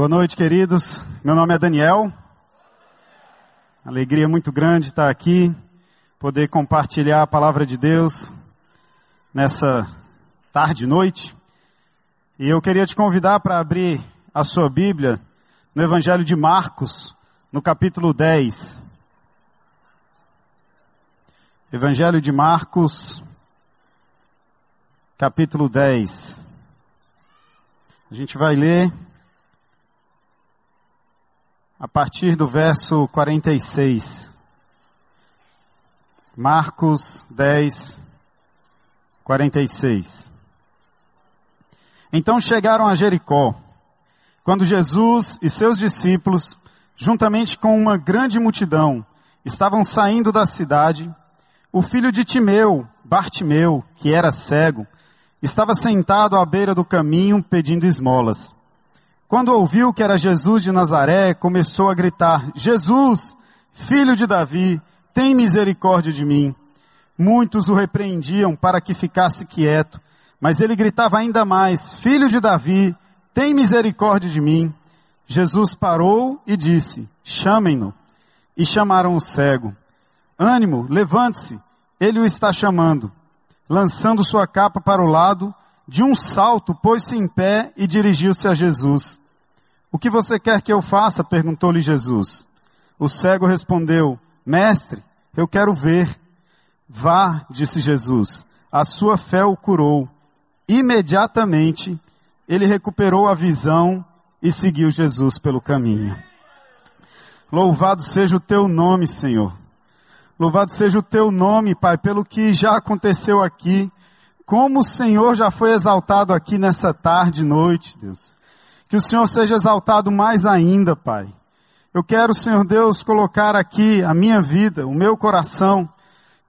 Boa noite, queridos. Meu nome é Daniel. Alegria muito grande estar aqui, poder compartilhar a palavra de Deus nessa tarde e noite. E eu queria te convidar para abrir a sua Bíblia no Evangelho de Marcos, no capítulo 10. Evangelho de Marcos, capítulo 10. A gente vai ler a partir do verso 46. Marcos 10, 46. Então chegaram a Jericó, quando Jesus e seus discípulos, juntamente com uma grande multidão, estavam saindo da cidade, o filho de Timeu, Bartimeu, que era cego, estava sentado à beira do caminho pedindo esmolas. Quando ouviu que era Jesus de Nazaré, começou a gritar: Jesus, filho de Davi, tem misericórdia de mim. Muitos o repreendiam para que ficasse quieto, mas ele gritava ainda mais: Filho de Davi, tem misericórdia de mim. Jesus parou e disse: Chamem-no. E chamaram o cego. Ânimo, levante-se, ele o está chamando. Lançando sua capa para o lado, de um salto pôs-se em pé e dirigiu-se a Jesus. O que você quer que eu faça? perguntou-lhe Jesus. O cego respondeu: Mestre, eu quero ver. Vá, disse Jesus. A sua fé o curou. Imediatamente ele recuperou a visão e seguiu Jesus pelo caminho. Louvado seja o teu nome, Senhor. Louvado seja o teu nome, Pai, pelo que já aconteceu aqui. Como o Senhor já foi exaltado aqui nessa tarde e noite, Deus. Que o Senhor seja exaltado mais ainda, Pai. Eu quero, Senhor Deus, colocar aqui a minha vida, o meu coração.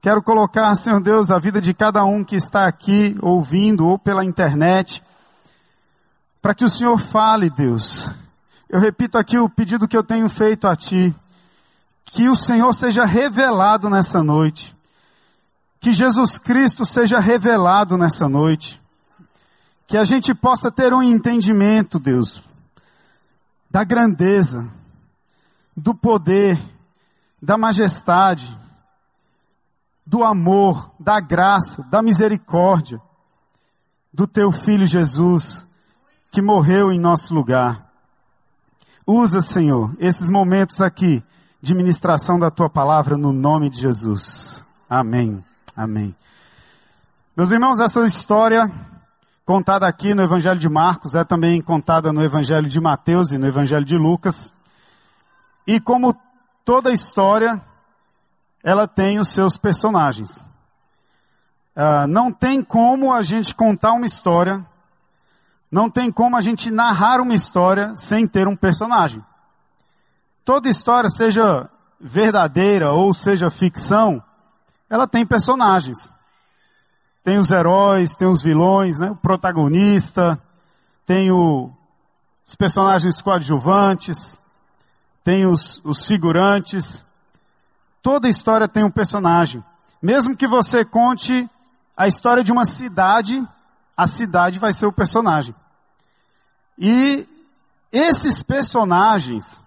Quero colocar, Senhor Deus, a vida de cada um que está aqui ouvindo ou pela internet. Para que o Senhor fale, Deus. Eu repito aqui o pedido que eu tenho feito a Ti. Que o Senhor seja revelado nessa noite. Que Jesus Cristo seja revelado nessa noite. Que a gente possa ter um entendimento, Deus, da grandeza, do poder, da majestade, do amor, da graça, da misericórdia do teu filho Jesus, que morreu em nosso lugar. Usa, Senhor, esses momentos aqui de ministração da tua palavra no nome de Jesus. Amém. Amém. Meus irmãos, essa história contada aqui no Evangelho de Marcos, é também contada no Evangelho de Mateus e no Evangelho de Lucas. E como toda história, ela tem os seus personagens. Uh, não tem como a gente contar uma história, não tem como a gente narrar uma história sem ter um personagem. Toda história, seja verdadeira ou seja ficção, ela tem personagens. Tem os heróis, tem os vilões, né? o protagonista, tem o, os personagens coadjuvantes, tem os, os figurantes. Toda história tem um personagem. Mesmo que você conte a história de uma cidade, a cidade vai ser o personagem. E esses personagens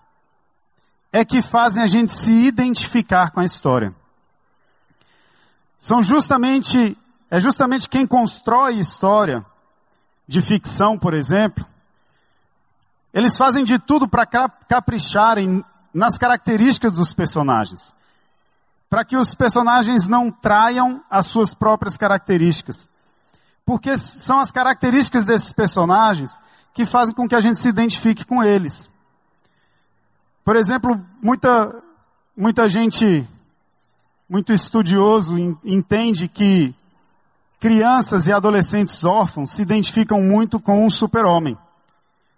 é que fazem a gente se identificar com a história. São justamente é justamente quem constrói história de ficção, por exemplo. Eles fazem de tudo para capricharem nas características dos personagens. Para que os personagens não traiam as suas próprias características. Porque são as características desses personagens que fazem com que a gente se identifique com eles. Por exemplo, muita, muita gente, muito estudioso, entende que crianças e adolescentes órfãos se identificam muito com o super-homem.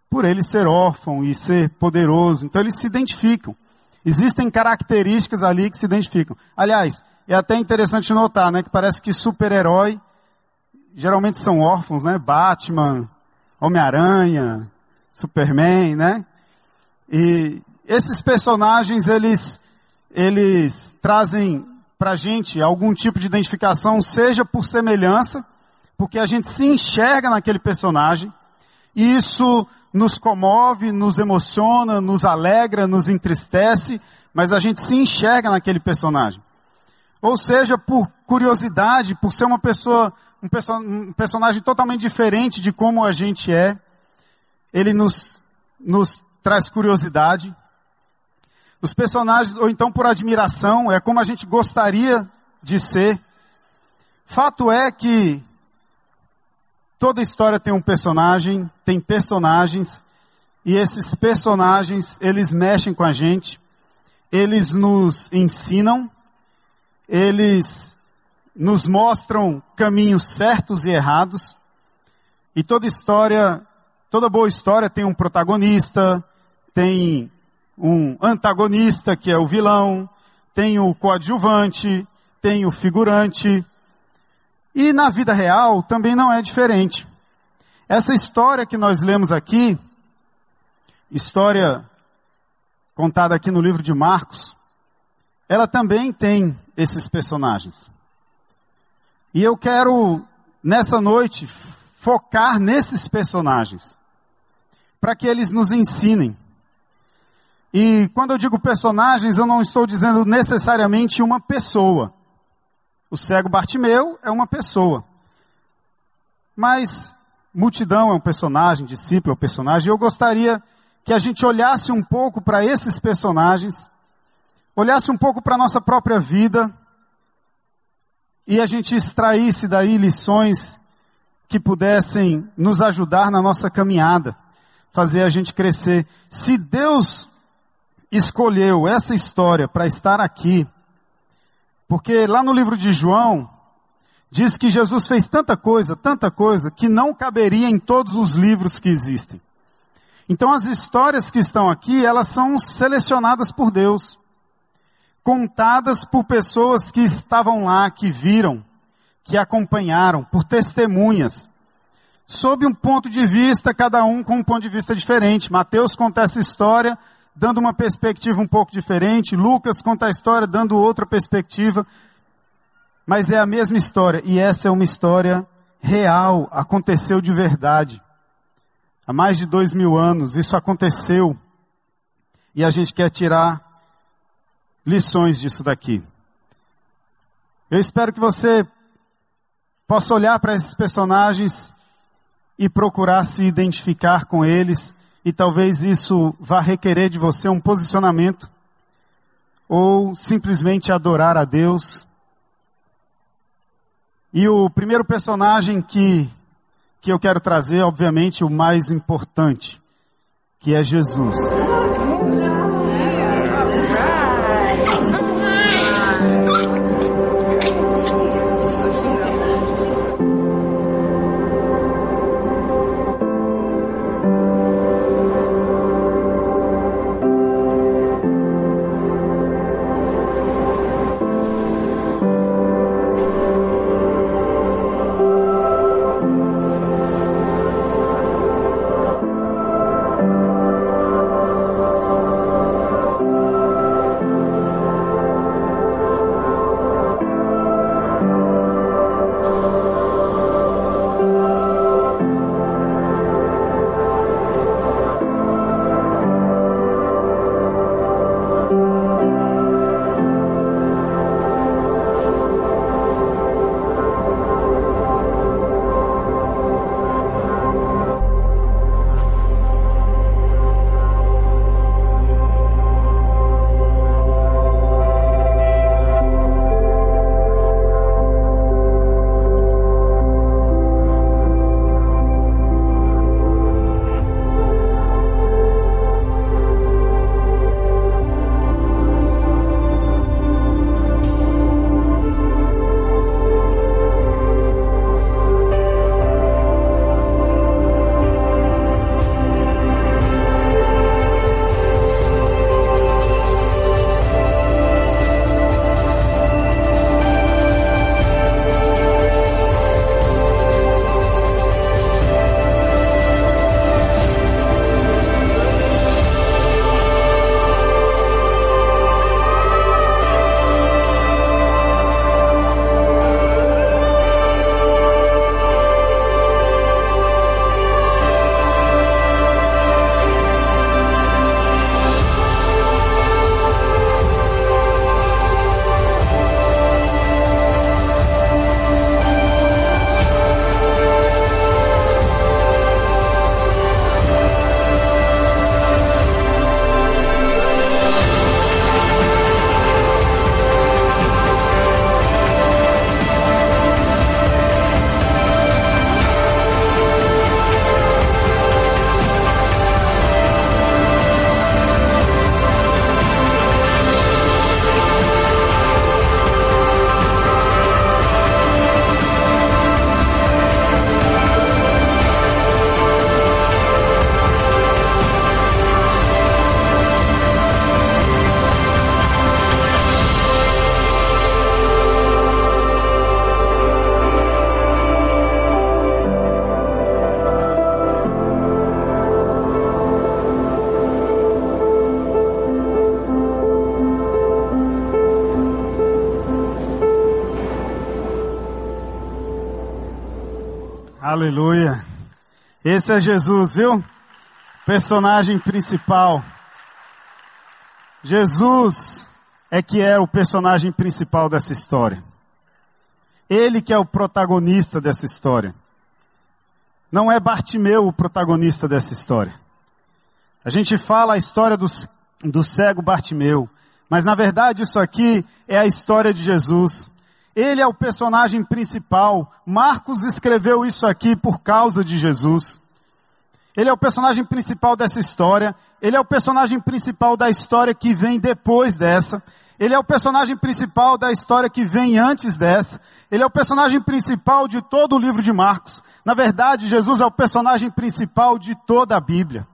Por ele ser órfão e ser poderoso, então eles se identificam. Existem características ali que se identificam. Aliás, é até interessante notar, né, que parece que super-herói geralmente são órfãos, né? Batman, Homem-Aranha, Superman, né? E esses personagens, eles, eles trazem para a gente algum tipo de identificação, seja por semelhança, porque a gente se enxerga naquele personagem, e isso nos comove, nos emociona, nos alegra, nos entristece, mas a gente se enxerga naquele personagem. Ou seja, por curiosidade, por ser uma pessoa, um, perso um personagem totalmente diferente de como a gente é, ele nos, nos traz curiosidade. Os personagens, ou então por admiração, é como a gente gostaria de ser. Fato é que toda história tem um personagem, tem personagens, e esses personagens, eles mexem com a gente, eles nos ensinam, eles nos mostram caminhos certos e errados, e toda história, toda boa história tem um protagonista, tem um antagonista que é o vilão, tem o coadjuvante, tem o figurante. E na vida real também não é diferente. Essa história que nós lemos aqui, história contada aqui no livro de Marcos, ela também tem esses personagens. E eu quero, nessa noite, focar nesses personagens, para que eles nos ensinem. E quando eu digo personagens, eu não estou dizendo necessariamente uma pessoa. O cego Bartimeu é uma pessoa. Mas multidão é um personagem, discípulo é um personagem. E eu gostaria que a gente olhasse um pouco para esses personagens, olhasse um pouco para a nossa própria vida e a gente extraísse daí lições que pudessem nos ajudar na nossa caminhada, fazer a gente crescer. Se Deus escolheu essa história para estar aqui, porque lá no livro de João, diz que Jesus fez tanta coisa, tanta coisa, que não caberia em todos os livros que existem. Então as histórias que estão aqui, elas são selecionadas por Deus, contadas por pessoas que estavam lá, que viram, que acompanharam, por testemunhas. Sob um ponto de vista, cada um com um ponto de vista diferente. Mateus conta essa história dando uma perspectiva um pouco diferente, Lucas conta a história dando outra perspectiva, mas é a mesma história, e essa é uma história real, aconteceu de verdade. Há mais de dois mil anos isso aconteceu. E a gente quer tirar lições disso daqui. Eu espero que você possa olhar para esses personagens e procurar se identificar com eles, e talvez isso vá requerer de você um posicionamento, ou simplesmente adorar a Deus. E o primeiro personagem que que eu quero trazer, obviamente, o mais importante, que é Jesus. Esse é Jesus, viu? Personagem principal. Jesus é que é o personagem principal dessa história. Ele que é o protagonista dessa história. Não é Bartimeu o protagonista dessa história. A gente fala a história do, do cego Bartimeu, mas na verdade isso aqui é a história de Jesus. Ele é o personagem principal. Marcos escreveu isso aqui por causa de Jesus. Ele é o personagem principal dessa história. Ele é o personagem principal da história que vem depois dessa. Ele é o personagem principal da história que vem antes dessa. Ele é o personagem principal de todo o livro de Marcos. Na verdade, Jesus é o personagem principal de toda a Bíblia.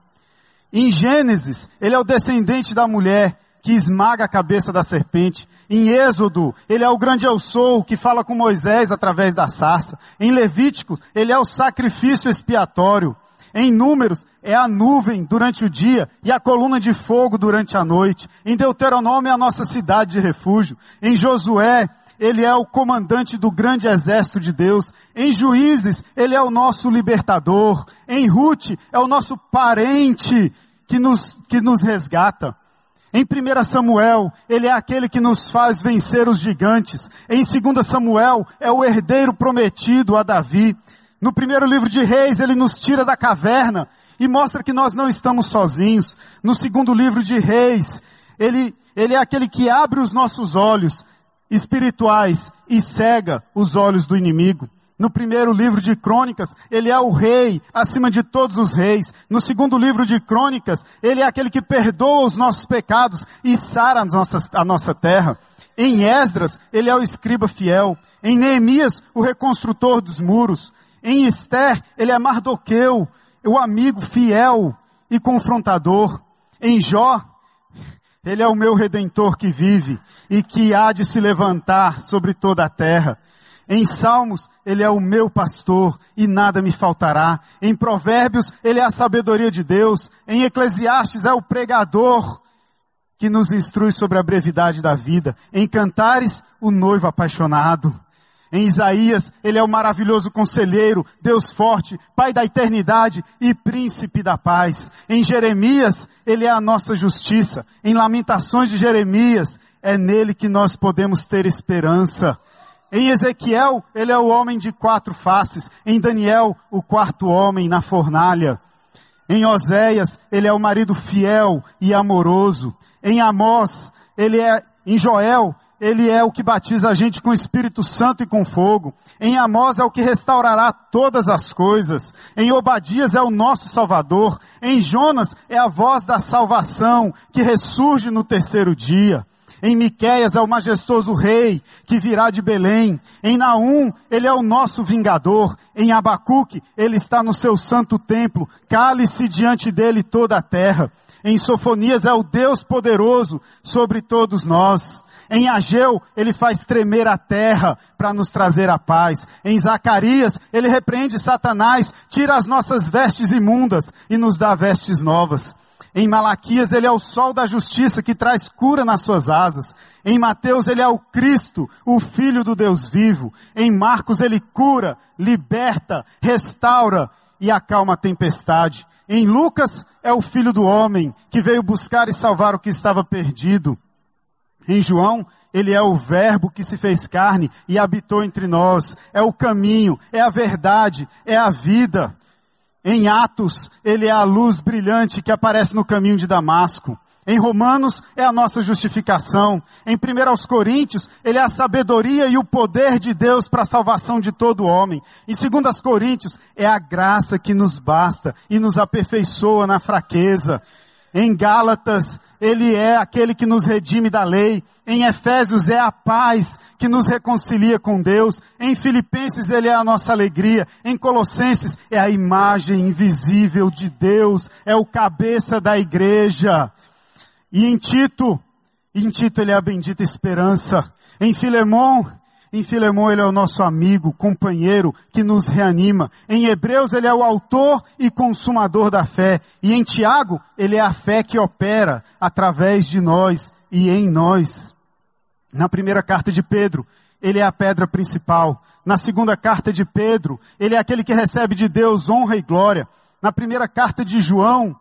Em Gênesis, ele é o descendente da mulher que esmaga a cabeça da serpente. Em Êxodo, ele é o grande eu sou que fala com Moisés através da sarça. Em Levítico, ele é o sacrifício expiatório. Em Números, é a nuvem durante o dia e a coluna de fogo durante a noite. Em Deuteronômio, é a nossa cidade de refúgio. Em Josué, ele é o comandante do grande exército de Deus. Em Juízes, ele é o nosso libertador. Em Ruth, é o nosso parente que nos, que nos resgata. Em 1 Samuel, ele é aquele que nos faz vencer os gigantes. Em 2 Samuel, é o herdeiro prometido a Davi. No primeiro livro de Reis, ele nos tira da caverna e mostra que nós não estamos sozinhos. No segundo livro de Reis, ele, ele é aquele que abre os nossos olhos espirituais e cega os olhos do inimigo. No primeiro livro de Crônicas, ele é o rei acima de todos os reis. No segundo livro de Crônicas, ele é aquele que perdoa os nossos pecados e sara a nossa, a nossa terra. Em Esdras, ele é o escriba fiel. Em Neemias, o reconstrutor dos muros. Em Esther, ele é Mardoqueu, o amigo fiel e confrontador. Em Jó, ele é o meu redentor que vive e que há de se levantar sobre toda a terra. Em Salmos, ele é o meu pastor e nada me faltará. Em Provérbios, ele é a sabedoria de Deus. Em Eclesiastes, é o pregador que nos instrui sobre a brevidade da vida. Em Cantares, o noivo apaixonado. Em Isaías, ele é o maravilhoso conselheiro, Deus forte, Pai da eternidade e príncipe da paz. Em Jeremias, ele é a nossa justiça. Em Lamentações de Jeremias, é nele que nós podemos ter esperança. Em Ezequiel, ele é o homem de quatro faces. Em Daniel, o quarto homem na fornalha. Em Oséias, ele é o marido fiel e amoroso. Em Amós, ele é, em Joel, ele é o que batiza a gente com o Espírito Santo e com fogo. Em Amós é o que restaurará todas as coisas. Em Obadias é o nosso Salvador. Em Jonas é a voz da salvação que ressurge no terceiro dia. Em Miqueias é o majestoso rei que virá de Belém. Em Naum, ele é o nosso vingador. Em Abacuque, ele está no seu santo templo. Cale-se diante dele toda a terra. Em Sofonias é o Deus poderoso sobre todos nós. Em Ageu, ele faz tremer a terra para nos trazer a paz. Em Zacarias, ele repreende Satanás, tira as nossas vestes imundas e nos dá vestes novas. Em Malaquias, ele é o sol da justiça que traz cura nas suas asas. Em Mateus, ele é o Cristo, o Filho do Deus vivo. Em Marcos, ele cura, liberta, restaura e acalma a tempestade. Em Lucas, é o Filho do Homem que veio buscar e salvar o que estava perdido. Em João, ele é o verbo que se fez carne e habitou entre nós. É o caminho, é a verdade, é a vida. Em Atos, ele é a luz brilhante que aparece no caminho de Damasco. Em Romanos é a nossa justificação. Em 1 aos Coríntios, ele é a sabedoria e o poder de Deus para a salvação de todo homem. Em 2 aos Coríntios é a graça que nos basta e nos aperfeiçoa na fraqueza. Em Gálatas, ele é aquele que nos redime da lei. Em Efésios é a paz que nos reconcilia com Deus. Em Filipenses ele é a nossa alegria. Em Colossenses é a imagem invisível de Deus. É o cabeça da igreja. E em Tito, em Tito ele é a bendita esperança. Em Filemão, em Filemão ele é o nosso amigo, companheiro que nos reanima. Em Hebreus ele é o autor e consumador da fé. E em Tiago ele é a fé que opera através de nós e em nós. Na primeira carta de Pedro, ele é a pedra principal. Na segunda carta de Pedro, ele é aquele que recebe de Deus honra e glória. Na primeira carta de João,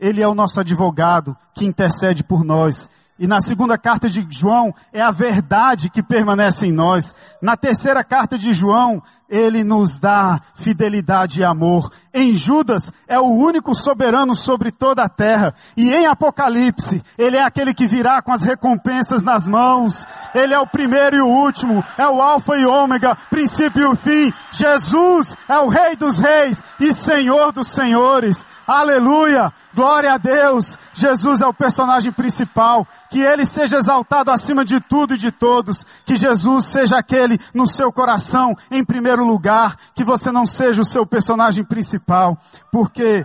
ele é o nosso advogado que intercede por nós. E na segunda carta de João, é a verdade que permanece em nós. Na terceira carta de João, ele nos dá fidelidade e amor. Em Judas, é o único soberano sobre toda a terra. E em Apocalipse, ele é aquele que virá com as recompensas nas mãos. Ele é o primeiro e o último. É o alfa e ômega, princípio e fim. Jesus é o rei dos reis e senhor dos senhores. Aleluia! Glória a Deus! Jesus é o personagem principal. Que ele seja exaltado acima de tudo e de todos. Que Jesus seja aquele no seu coração, em primeiro lugar. Que você não seja o seu personagem principal. Porque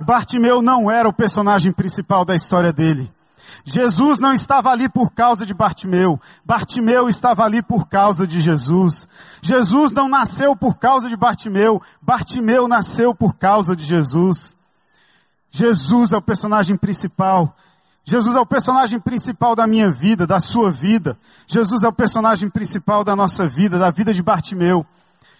Bartimeu não era o personagem principal da história dele. Jesus não estava ali por causa de Bartimeu. Bartimeu estava ali por causa de Jesus. Jesus não nasceu por causa de Bartimeu. Bartimeu nasceu por causa de Jesus. Jesus é o personagem principal. Jesus é o personagem principal da minha vida, da sua vida. Jesus é o personagem principal da nossa vida, da vida de Bartimeu.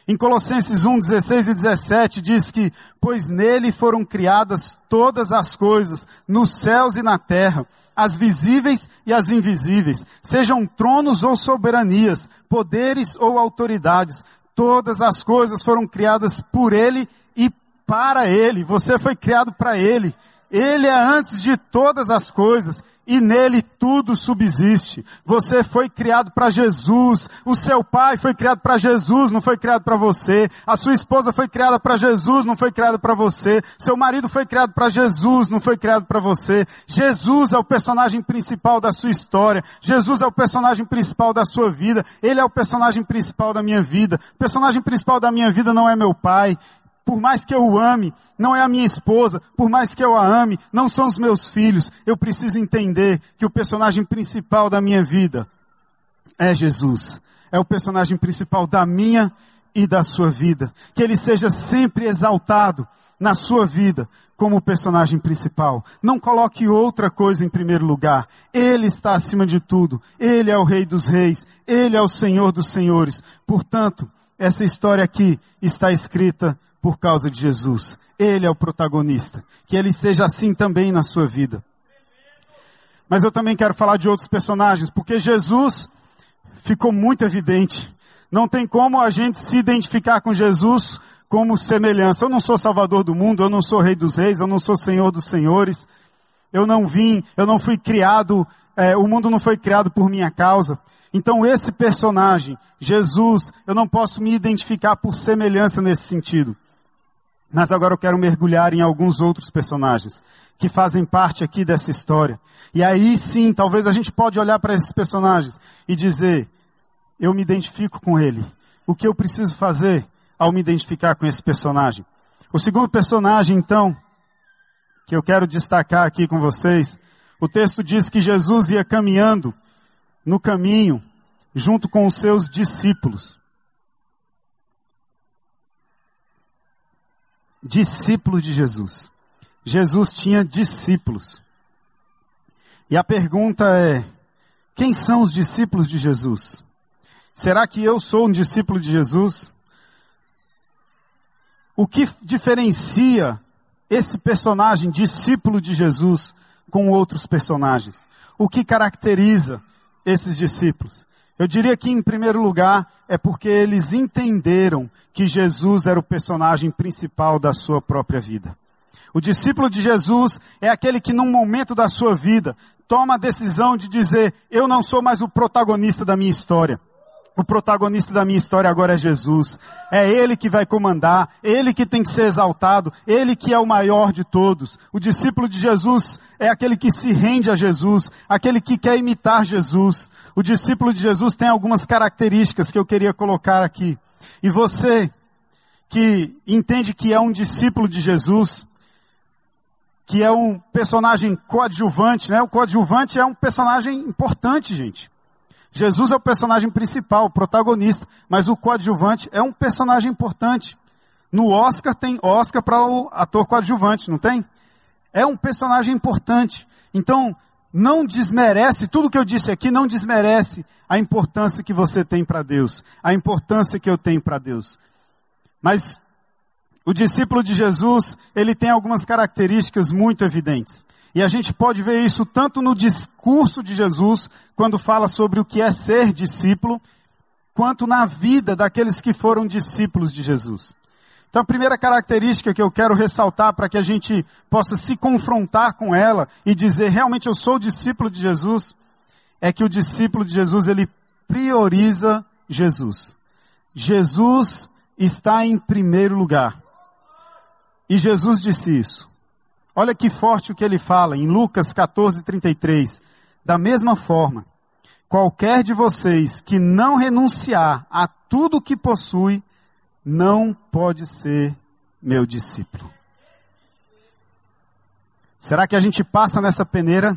Em Colossenses 1, 16 e 17 diz que, pois nele foram criadas todas as coisas, nos céus e na terra, as visíveis e as invisíveis, sejam tronos ou soberanias, poderes ou autoridades, todas as coisas foram criadas por ele e para Ele, você foi criado para Ele. Ele é antes de todas as coisas e nele tudo subsiste. Você foi criado para Jesus. O seu pai foi criado para Jesus, não foi criado para você. A sua esposa foi criada para Jesus, não foi criada para você. Seu marido foi criado para Jesus, não foi criado para você. Jesus é o personagem principal da sua história. Jesus é o personagem principal da sua vida. Ele é o personagem principal da minha vida. O personagem principal da minha vida não é meu pai por mais que eu o ame, não é a minha esposa, por mais que eu a ame, não são os meus filhos. Eu preciso entender que o personagem principal da minha vida é Jesus. É o personagem principal da minha e da sua vida. Que ele seja sempre exaltado na sua vida como o personagem principal. Não coloque outra coisa em primeiro lugar. Ele está acima de tudo. Ele é o Rei dos Reis. Ele é o Senhor dos Senhores. Portanto, essa história aqui está escrita por causa de Jesus. Ele é o protagonista. Que ele seja assim também na sua vida. Mas eu também quero falar de outros personagens, porque Jesus ficou muito evidente. Não tem como a gente se identificar com Jesus como semelhança. Eu não sou salvador do mundo, eu não sou rei dos reis, eu não sou senhor dos senhores. Eu não vim, eu não fui criado, é, o mundo não foi criado por minha causa. Então esse personagem, Jesus, eu não posso me identificar por semelhança nesse sentido. Mas agora eu quero mergulhar em alguns outros personagens que fazem parte aqui dessa história. E aí sim, talvez a gente pode olhar para esses personagens e dizer, eu me identifico com ele. O que eu preciso fazer ao me identificar com esse personagem? O segundo personagem, então, que eu quero destacar aqui com vocês, o texto diz que Jesus ia caminhando no caminho junto com os seus discípulos. Discípulo de Jesus. Jesus tinha discípulos. E a pergunta é: quem são os discípulos de Jesus? Será que eu sou um discípulo de Jesus? O que diferencia esse personagem, discípulo de Jesus, com outros personagens? O que caracteriza esses discípulos? Eu diria que, em primeiro lugar, é porque eles entenderam que Jesus era o personagem principal da sua própria vida. O discípulo de Jesus é aquele que, num momento da sua vida, toma a decisão de dizer: Eu não sou mais o protagonista da minha história. O protagonista da minha história agora é Jesus. É Ele que vai comandar, Ele que tem que ser exaltado, Ele que é o maior de todos. O discípulo de Jesus é aquele que se rende a Jesus, aquele que quer imitar Jesus. O discípulo de Jesus tem algumas características que eu queria colocar aqui. E você que entende que é um discípulo de Jesus, que é um personagem coadjuvante, né? O coadjuvante é um personagem importante, gente. Jesus é o personagem principal, o protagonista, mas o coadjuvante é um personagem importante. No Oscar tem Oscar para o ator coadjuvante, não tem? É um personagem importante. Então, não desmerece, tudo que eu disse aqui não desmerece a importância que você tem para Deus, a importância que eu tenho para Deus. Mas o discípulo de Jesus, ele tem algumas características muito evidentes. E a gente pode ver isso tanto no discurso de Jesus, quando fala sobre o que é ser discípulo, quanto na vida daqueles que foram discípulos de Jesus. Então a primeira característica que eu quero ressaltar para que a gente possa se confrontar com ela e dizer realmente eu sou discípulo de Jesus, é que o discípulo de Jesus ele prioriza Jesus. Jesus está em primeiro lugar. E Jesus disse isso. Olha que forte o que ele fala em Lucas 14, 33. Da mesma forma, qualquer de vocês que não renunciar a tudo que possui, não pode ser meu discípulo. Será que a gente passa nessa peneira?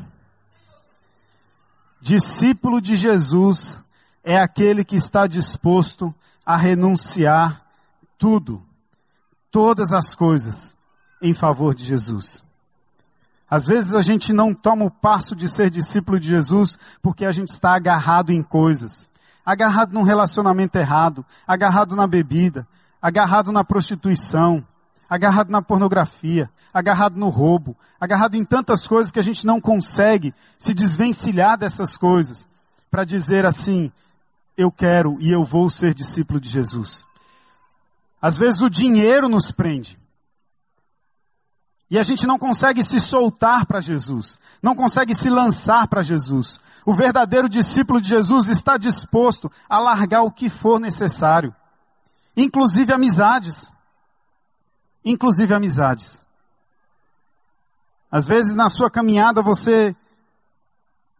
Discípulo de Jesus é aquele que está disposto a renunciar tudo, todas as coisas, em favor de Jesus. Às vezes a gente não toma o passo de ser discípulo de Jesus porque a gente está agarrado em coisas, agarrado num relacionamento errado, agarrado na bebida, agarrado na prostituição, agarrado na pornografia, agarrado no roubo, agarrado em tantas coisas que a gente não consegue se desvencilhar dessas coisas para dizer assim: eu quero e eu vou ser discípulo de Jesus. Às vezes o dinheiro nos prende. E a gente não consegue se soltar para Jesus, não consegue se lançar para Jesus. O verdadeiro discípulo de Jesus está disposto a largar o que for necessário inclusive amizades. Inclusive amizades. Às vezes na sua caminhada você,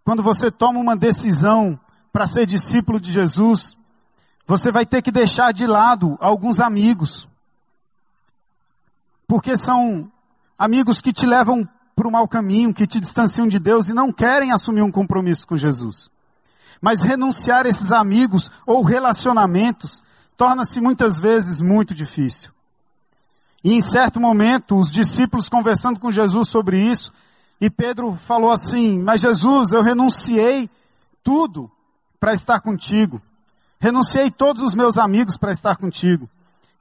quando você toma uma decisão para ser discípulo de Jesus, você vai ter que deixar de lado alguns amigos. Porque são amigos que te levam para o mau caminho, que te distanciam de Deus e não querem assumir um compromisso com Jesus. Mas renunciar esses amigos ou relacionamentos torna-se muitas vezes muito difícil. E em certo momento, os discípulos conversando com Jesus sobre isso, e Pedro falou assim: Mas Jesus, eu renunciei tudo para estar contigo. Renunciei todos os meus amigos para estar contigo.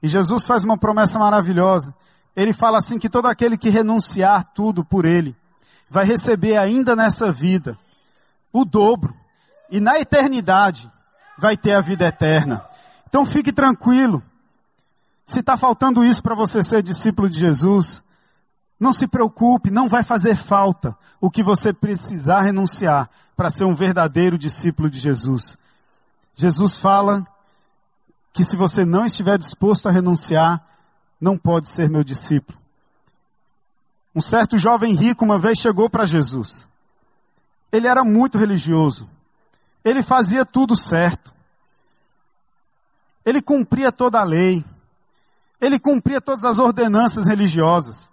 E Jesus faz uma promessa maravilhosa. Ele fala assim: que todo aquele que renunciar tudo por ele, vai receber ainda nessa vida o dobro. E na eternidade vai ter a vida eterna. Então fique tranquilo. Se está faltando isso para você ser discípulo de Jesus, não se preocupe, não vai fazer falta o que você precisar renunciar para ser um verdadeiro discípulo de Jesus. Jesus fala que se você não estiver disposto a renunciar, não pode ser meu discípulo. Um certo jovem rico uma vez chegou para Jesus. Ele era muito religioso. Ele fazia tudo certo. Ele cumpria toda a lei. Ele cumpria todas as ordenanças religiosas.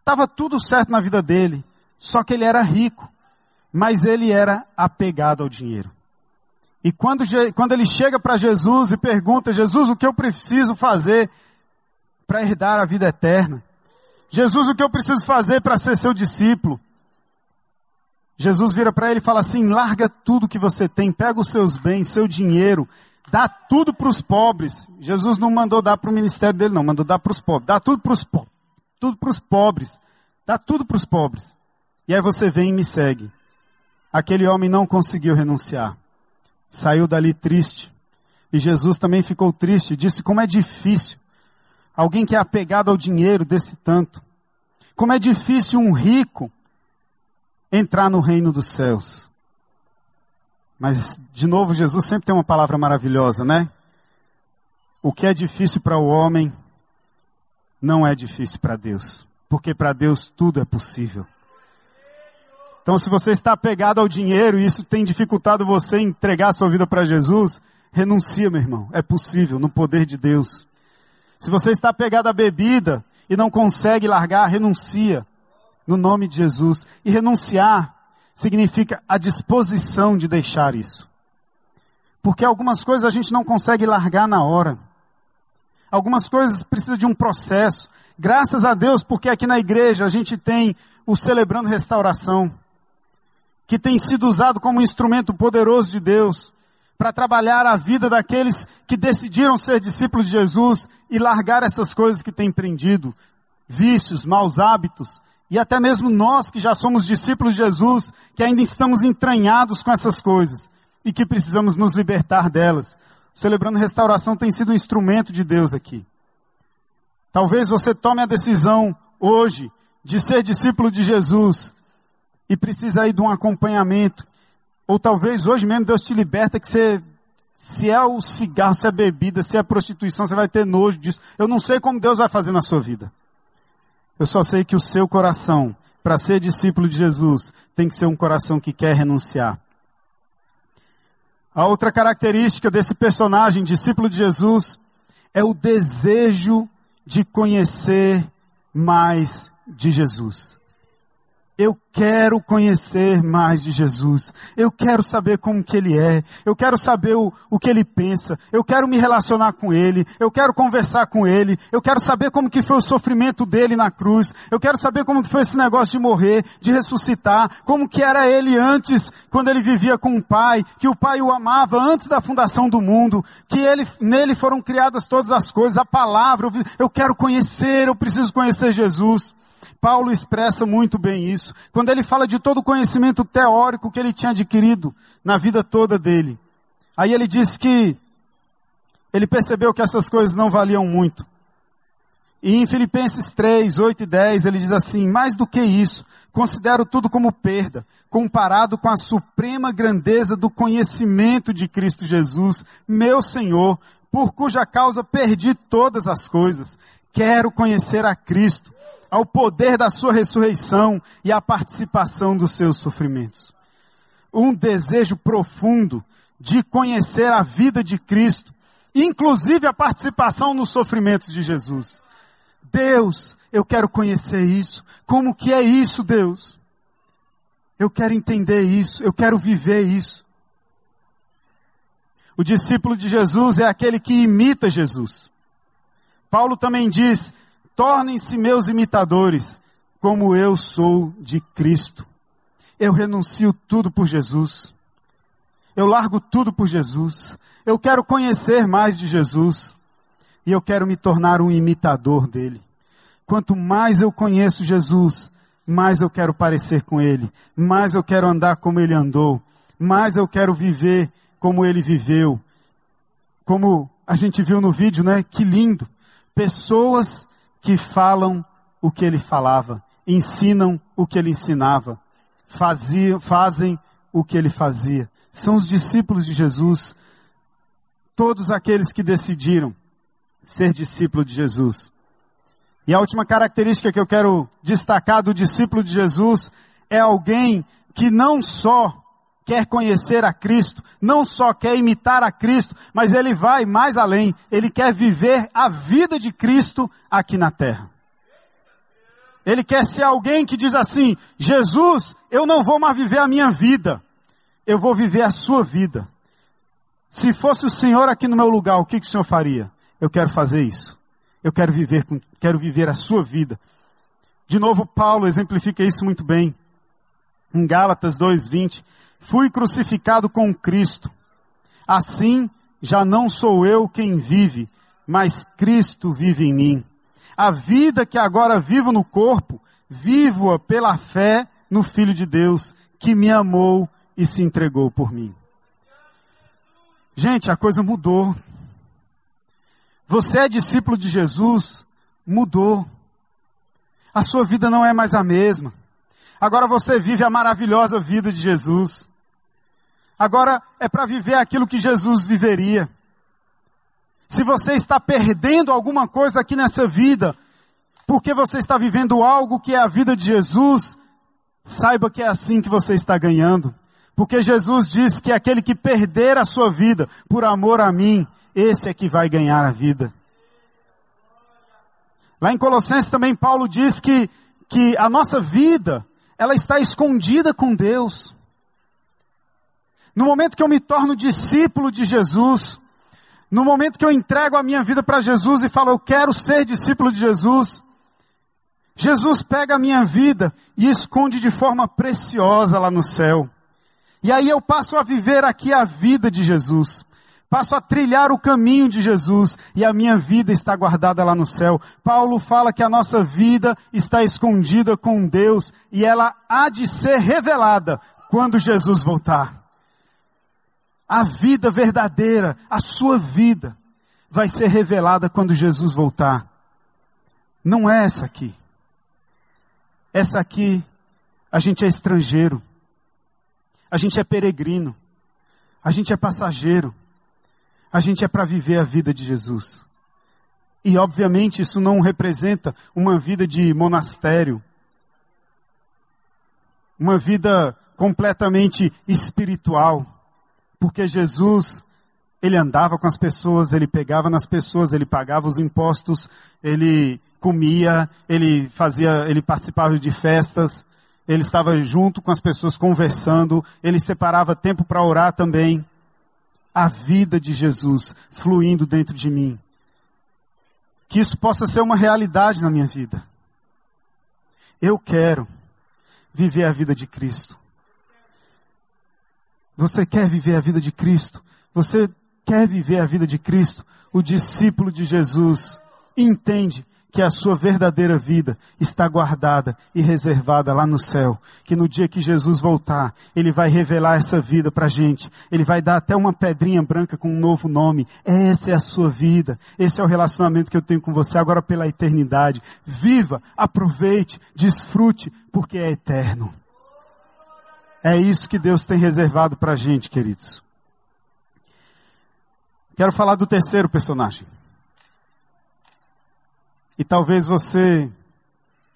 Estava tudo certo na vida dele. Só que ele era rico. Mas ele era apegado ao dinheiro. E quando, quando ele chega para Jesus e pergunta, Jesus, o que eu preciso fazer para herdar a vida eterna? Jesus, o que eu preciso fazer para ser seu discípulo? Jesus vira para ele e fala assim: larga tudo que você tem, pega os seus bens, seu dinheiro, dá tudo para os pobres. Jesus não mandou dar para o ministério dele, não, mandou dar para os pobres. Dá tudo para os pobres. Tudo pobres. Dá tudo para os pobres. E aí você vem e me segue. Aquele homem não conseguiu renunciar. Saiu dali triste. E Jesus também ficou triste. Disse como é difícil. Alguém que é apegado ao dinheiro desse tanto. Como é difícil um rico entrar no reino dos céus. Mas, de novo, Jesus sempre tem uma palavra maravilhosa, né? O que é difícil para o homem não é difícil para Deus, porque para Deus tudo é possível. Então, se você está apegado ao dinheiro e isso tem dificultado você entregar a sua vida para Jesus, renuncia, meu irmão. É possível, no poder de Deus. Se você está apegado à bebida e não consegue largar, renuncia, no nome de Jesus. E renunciar significa a disposição de deixar isso. Porque algumas coisas a gente não consegue largar na hora. Algumas coisas precisam de um processo. Graças a Deus, porque aqui na igreja a gente tem o Celebrando Restauração. que tem sido usado como instrumento poderoso de Deus para trabalhar a vida daqueles que decidiram ser discípulos de Jesus e largar essas coisas que têm prendido, vícios, maus hábitos, e até mesmo nós que já somos discípulos de Jesus, que ainda estamos entranhados com essas coisas e que precisamos nos libertar delas. Celebrando Restauração tem sido um instrumento de Deus aqui. Talvez você tome a decisão hoje de ser discípulo de Jesus e precisa aí de um acompanhamento. Ou talvez hoje mesmo Deus te liberta que você, se é o cigarro, se é bebida, se é prostituição, você vai ter nojo disso. Eu não sei como Deus vai fazer na sua vida. Eu só sei que o seu coração, para ser discípulo de Jesus, tem que ser um coração que quer renunciar. A outra característica desse personagem, discípulo de Jesus, é o desejo de conhecer mais de Jesus. Eu quero conhecer mais de Jesus. Eu quero saber como que Ele é. Eu quero saber o, o que Ele pensa. Eu quero me relacionar com Ele. Eu quero conversar com Ele. Eu quero saber como que foi o sofrimento dele na cruz. Eu quero saber como que foi esse negócio de morrer, de ressuscitar. Como que era Ele antes, quando Ele vivia com o Pai. Que o Pai o amava antes da fundação do mundo. Que ele, nele foram criadas todas as coisas. A palavra. Eu quero conhecer. Eu preciso conhecer Jesus. Paulo expressa muito bem isso, quando ele fala de todo o conhecimento teórico que ele tinha adquirido na vida toda dele. Aí ele diz que ele percebeu que essas coisas não valiam muito. E em Filipenses 3, 8 e 10, ele diz assim: Mais do que isso, considero tudo como perda, comparado com a suprema grandeza do conhecimento de Cristo Jesus, meu Senhor, por cuja causa perdi todas as coisas. Quero conhecer a Cristo ao poder da sua ressurreição e à participação dos seus sofrimentos. Um desejo profundo de conhecer a vida de Cristo, inclusive a participação nos sofrimentos de Jesus. Deus, eu quero conhecer isso. Como que é isso, Deus? Eu quero entender isso, eu quero viver isso. O discípulo de Jesus é aquele que imita Jesus. Paulo também diz: tornem-se meus imitadores, como eu sou de Cristo. Eu renuncio tudo por Jesus. Eu largo tudo por Jesus. Eu quero conhecer mais de Jesus. E eu quero me tornar um imitador dele. Quanto mais eu conheço Jesus, mais eu quero parecer com ele, mais eu quero andar como ele andou, mais eu quero viver como ele viveu. Como a gente viu no vídeo, né? Que lindo. Pessoas que falam o que ele falava, ensinam o que ele ensinava, faziam, fazem o que ele fazia. São os discípulos de Jesus, todos aqueles que decidiram ser discípulo de Jesus. E a última característica que eu quero destacar do discípulo de Jesus é alguém que não só quer conhecer a Cristo, não só quer imitar a Cristo, mas ele vai mais além, ele quer viver a vida de Cristo aqui na terra. Ele quer ser alguém que diz assim: Jesus, eu não vou mais viver a minha vida, eu vou viver a sua vida. Se fosse o Senhor aqui no meu lugar, o que, que o Senhor faria? Eu quero fazer isso. Eu quero viver, quero viver a sua vida. De novo, Paulo exemplifica isso muito bem. Em Gálatas 2:20, fui crucificado com Cristo. Assim, já não sou eu quem vive, mas Cristo vive em mim. A vida que agora vivo no corpo, vivo-a pela fé no Filho de Deus, que me amou e se entregou por mim. Gente, a coisa mudou. Você é discípulo de Jesus, mudou. A sua vida não é mais a mesma. Agora você vive a maravilhosa vida de Jesus. Agora é para viver aquilo que Jesus viveria. Se você está perdendo alguma coisa aqui nessa vida, porque você está vivendo algo que é a vida de Jesus, saiba que é assim que você está ganhando. Porque Jesus diz que aquele que perder a sua vida por amor a mim, esse é que vai ganhar a vida. Lá em Colossenses também Paulo diz que, que a nossa vida, ela está escondida com Deus. No momento que eu me torno discípulo de Jesus, no momento que eu entrego a minha vida para Jesus e falo, eu quero ser discípulo de Jesus, Jesus pega a minha vida e esconde de forma preciosa lá no céu. E aí eu passo a viver aqui a vida de Jesus. Passo a trilhar o caminho de Jesus e a minha vida está guardada lá no céu. Paulo fala que a nossa vida está escondida com Deus e ela há de ser revelada quando Jesus voltar. A vida verdadeira, a sua vida, vai ser revelada quando Jesus voltar. Não é essa aqui. Essa aqui, a gente é estrangeiro. A gente é peregrino. A gente é passageiro. A gente é para viver a vida de Jesus. E obviamente isso não representa uma vida de monastério. Uma vida completamente espiritual. Porque Jesus, ele andava com as pessoas, ele pegava nas pessoas, ele pagava os impostos, ele comia, ele fazia, ele participava de festas, ele estava junto com as pessoas conversando, ele separava tempo para orar também. A vida de Jesus fluindo dentro de mim. Que isso possa ser uma realidade na minha vida. Eu quero viver a vida de Cristo. Você quer viver a vida de Cristo? Você quer viver a vida de Cristo? O discípulo de Jesus entende que a sua verdadeira vida está guardada e reservada lá no céu. Que no dia que Jesus voltar, Ele vai revelar essa vida para a gente. Ele vai dar até uma pedrinha branca com um novo nome. Essa é a sua vida. Esse é o relacionamento que eu tenho com você agora pela eternidade. Viva, aproveite, desfrute, porque é eterno. É isso que Deus tem reservado para a gente, queridos. Quero falar do terceiro personagem. E talvez você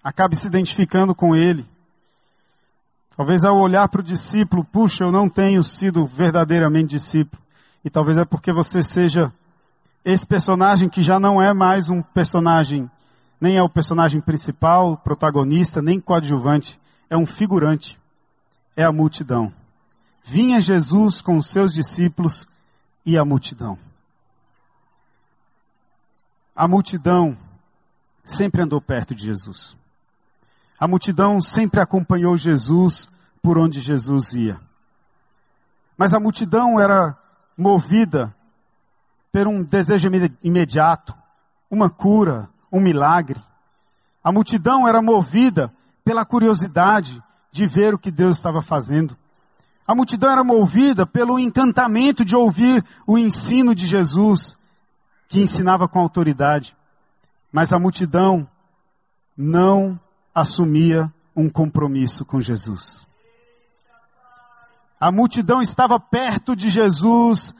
acabe se identificando com ele. Talvez ao olhar para o discípulo, puxa, eu não tenho sido verdadeiramente discípulo. E talvez é porque você seja esse personagem que já não é mais um personagem, nem é o personagem principal, protagonista, nem coadjuvante, é um figurante é a multidão. Vinha Jesus com os seus discípulos e a multidão. A multidão sempre andou perto de Jesus. A multidão sempre acompanhou Jesus por onde Jesus ia. Mas a multidão era movida por um desejo imediato, uma cura, um milagre. A multidão era movida pela curiosidade, de ver o que Deus estava fazendo. A multidão era movida pelo encantamento de ouvir o ensino de Jesus, que ensinava com autoridade. Mas a multidão não assumia um compromisso com Jesus. A multidão estava perto de Jesus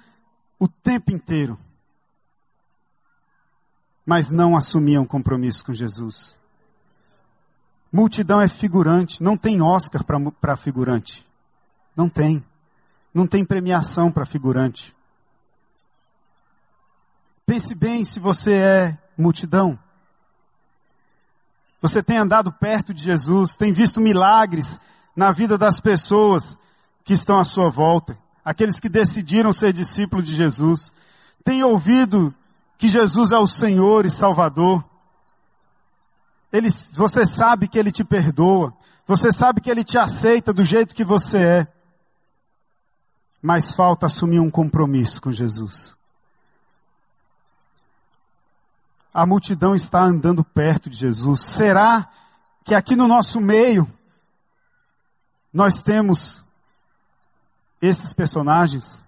o tempo inteiro, mas não assumia um compromisso com Jesus. Multidão é figurante, não tem Oscar para figurante. Não tem. Não tem premiação para figurante. Pense bem se você é multidão. Você tem andado perto de Jesus, tem visto milagres na vida das pessoas que estão à sua volta, aqueles que decidiram ser discípulos de Jesus. Tem ouvido que Jesus é o Senhor e Salvador. Ele, você sabe que Ele te perdoa. Você sabe que Ele te aceita do jeito que você é. Mas falta assumir um compromisso com Jesus. A multidão está andando perto de Jesus. Será que aqui no nosso meio nós temos esses personagens?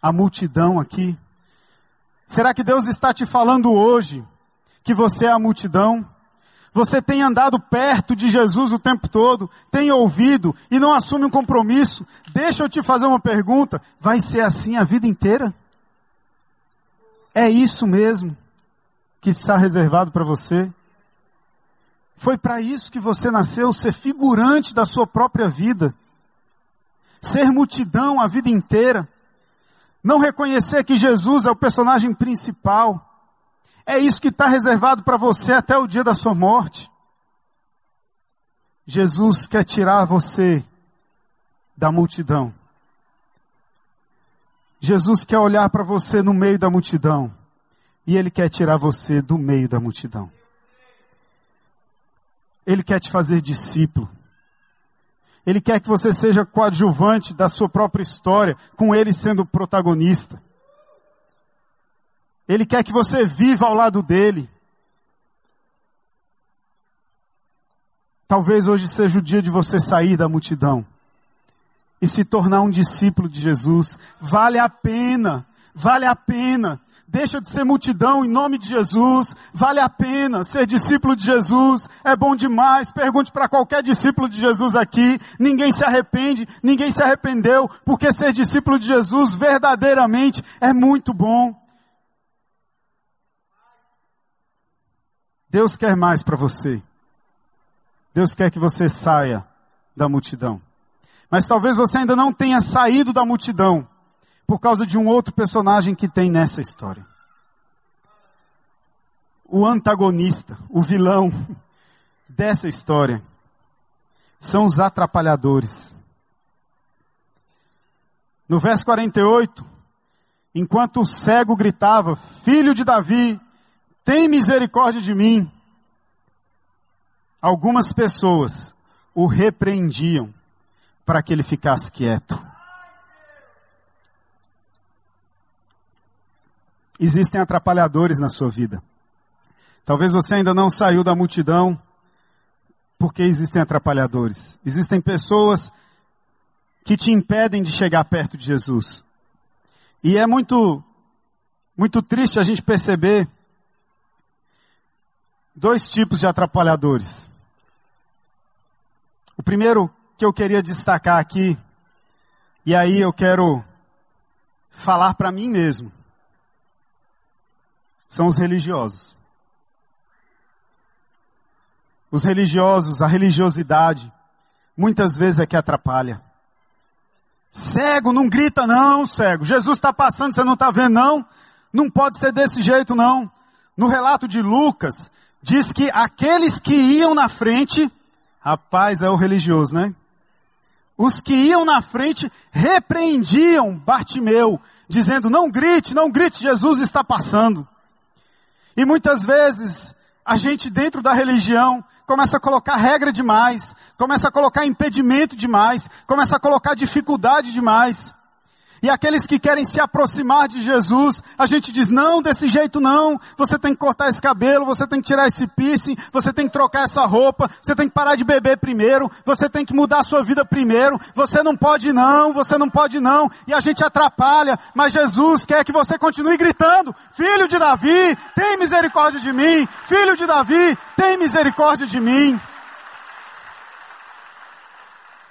A multidão aqui? Será que Deus está te falando hoje que você é a multidão? Você tem andado perto de Jesus o tempo todo, tem ouvido e não assume um compromisso. Deixa eu te fazer uma pergunta: vai ser assim a vida inteira? É isso mesmo que está reservado para você? Foi para isso que você nasceu, ser figurante da sua própria vida, ser multidão a vida inteira, não reconhecer que Jesus é o personagem principal, é isso que está reservado para você até o dia da sua morte. Jesus quer tirar você da multidão. Jesus quer olhar para você no meio da multidão. E Ele quer tirar você do meio da multidão. Ele quer te fazer discípulo. Ele quer que você seja coadjuvante da sua própria história, com Ele sendo protagonista. Ele quer que você viva ao lado dele. Talvez hoje seja o dia de você sair da multidão e se tornar um discípulo de Jesus. Vale a pena, vale a pena. Deixa de ser multidão em nome de Jesus. Vale a pena ser discípulo de Jesus. É bom demais. Pergunte para qualquer discípulo de Jesus aqui. Ninguém se arrepende, ninguém se arrependeu, porque ser discípulo de Jesus verdadeiramente é muito bom. Deus quer mais para você. Deus quer que você saia da multidão. Mas talvez você ainda não tenha saído da multidão por causa de um outro personagem que tem nessa história. O antagonista, o vilão dessa história são os atrapalhadores. No verso 48, enquanto o cego gritava: Filho de Davi, tem misericórdia de mim. Algumas pessoas o repreendiam para que ele ficasse quieto. Existem atrapalhadores na sua vida. Talvez você ainda não saiu da multidão porque existem atrapalhadores. Existem pessoas que te impedem de chegar perto de Jesus. E é muito muito triste a gente perceber dois tipos de atrapalhadores. O primeiro que eu queria destacar aqui, e aí eu quero falar para mim mesmo, são os religiosos. Os religiosos, a religiosidade, muitas vezes é que atrapalha. Cego, não grita não, cego. Jesus está passando, você não está vendo não? Não pode ser desse jeito não. No relato de Lucas, diz que aqueles que iam na frente, rapaz, é o religioso, né? Os que iam na frente repreendiam Bartimeu, dizendo: Não grite, não grite, Jesus está passando. E muitas vezes a gente dentro da religião começa a colocar regra demais, começa a colocar impedimento demais, começa a colocar dificuldade demais. E aqueles que querem se aproximar de Jesus, a gente diz, não, desse jeito não, você tem que cortar esse cabelo, você tem que tirar esse piercing, você tem que trocar essa roupa, você tem que parar de beber primeiro, você tem que mudar a sua vida primeiro, você não pode não, você não pode não, e a gente atrapalha, mas Jesus quer que você continue gritando, filho de Davi, tem misericórdia de mim, filho de Davi, tem misericórdia de mim.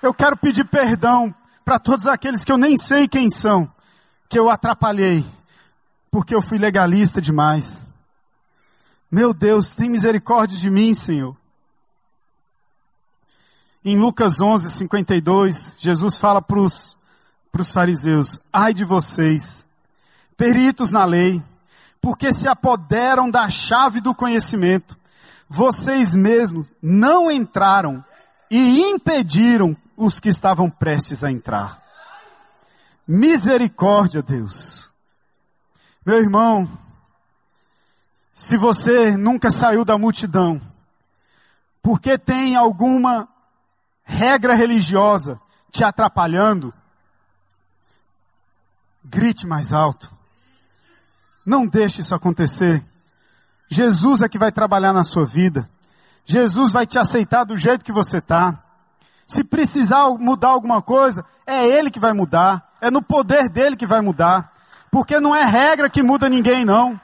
Eu quero pedir perdão para todos aqueles que eu nem sei quem são, que eu atrapalhei, porque eu fui legalista demais. Meu Deus, tem misericórdia de mim, Senhor. Em Lucas 11, 52, Jesus fala para os fariseus: Ai de vocês, peritos na lei, porque se apoderam da chave do conhecimento, vocês mesmos não entraram e impediram os que estavam prestes a entrar. Misericórdia, Deus. Meu irmão, se você nunca saiu da multidão, porque tem alguma regra religiosa te atrapalhando, grite mais alto. Não deixe isso acontecer. Jesus é que vai trabalhar na sua vida. Jesus vai te aceitar do jeito que você está. Se precisar mudar alguma coisa, é Ele que vai mudar. É no poder dele que vai mudar. Porque não é regra que muda ninguém, não.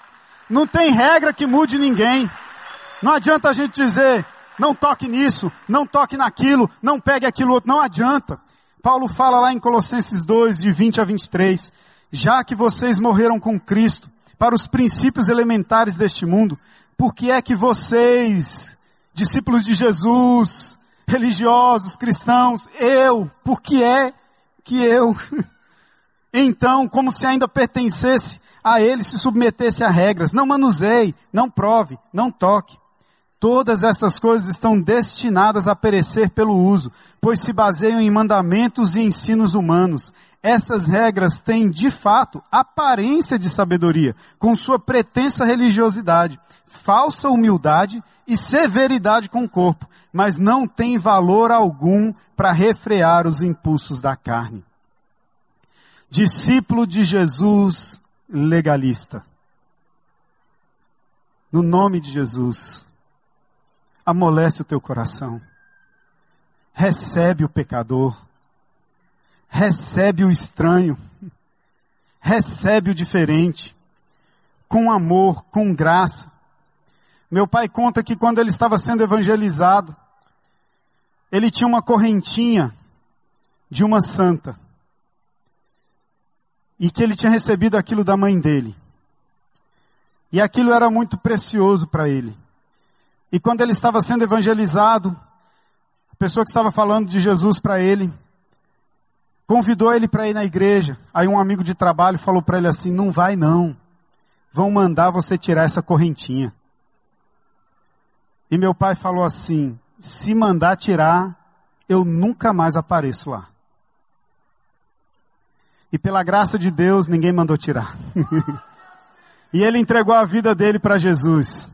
Não tem regra que mude ninguém. Não adianta a gente dizer, não toque nisso, não toque naquilo, não pegue aquilo outro. Não adianta. Paulo fala lá em Colossenses 2, de 20 a 23. Já que vocês morreram com Cristo para os princípios elementares deste mundo, por que é que vocês, discípulos de Jesus, religiosos, cristãos, eu, por que é que eu? Então, como se ainda pertencesse a ele, se submetesse a regras. Não manuseie, não prove, não toque. Todas essas coisas estão destinadas a perecer pelo uso, pois se baseiam em mandamentos e ensinos humanos. Essas regras têm, de fato, aparência de sabedoria, com sua pretensa religiosidade, falsa humildade e severidade com o corpo, mas não têm valor algum para refrear os impulsos da carne. Discípulo de Jesus legalista. No nome de Jesus, amolece o teu coração. Recebe o pecador recebe o estranho, recebe o diferente, com amor, com graça. Meu pai conta que quando ele estava sendo evangelizado, ele tinha uma correntinha de uma santa. E que ele tinha recebido aquilo da mãe dele. E aquilo era muito precioso para ele. E quando ele estava sendo evangelizado, a pessoa que estava falando de Jesus para ele, Convidou ele para ir na igreja. Aí um amigo de trabalho falou para ele assim: Não vai não. Vão mandar você tirar essa correntinha. E meu pai falou assim: Se mandar tirar, eu nunca mais apareço lá. E pela graça de Deus, ninguém mandou tirar. e ele entregou a vida dele para Jesus.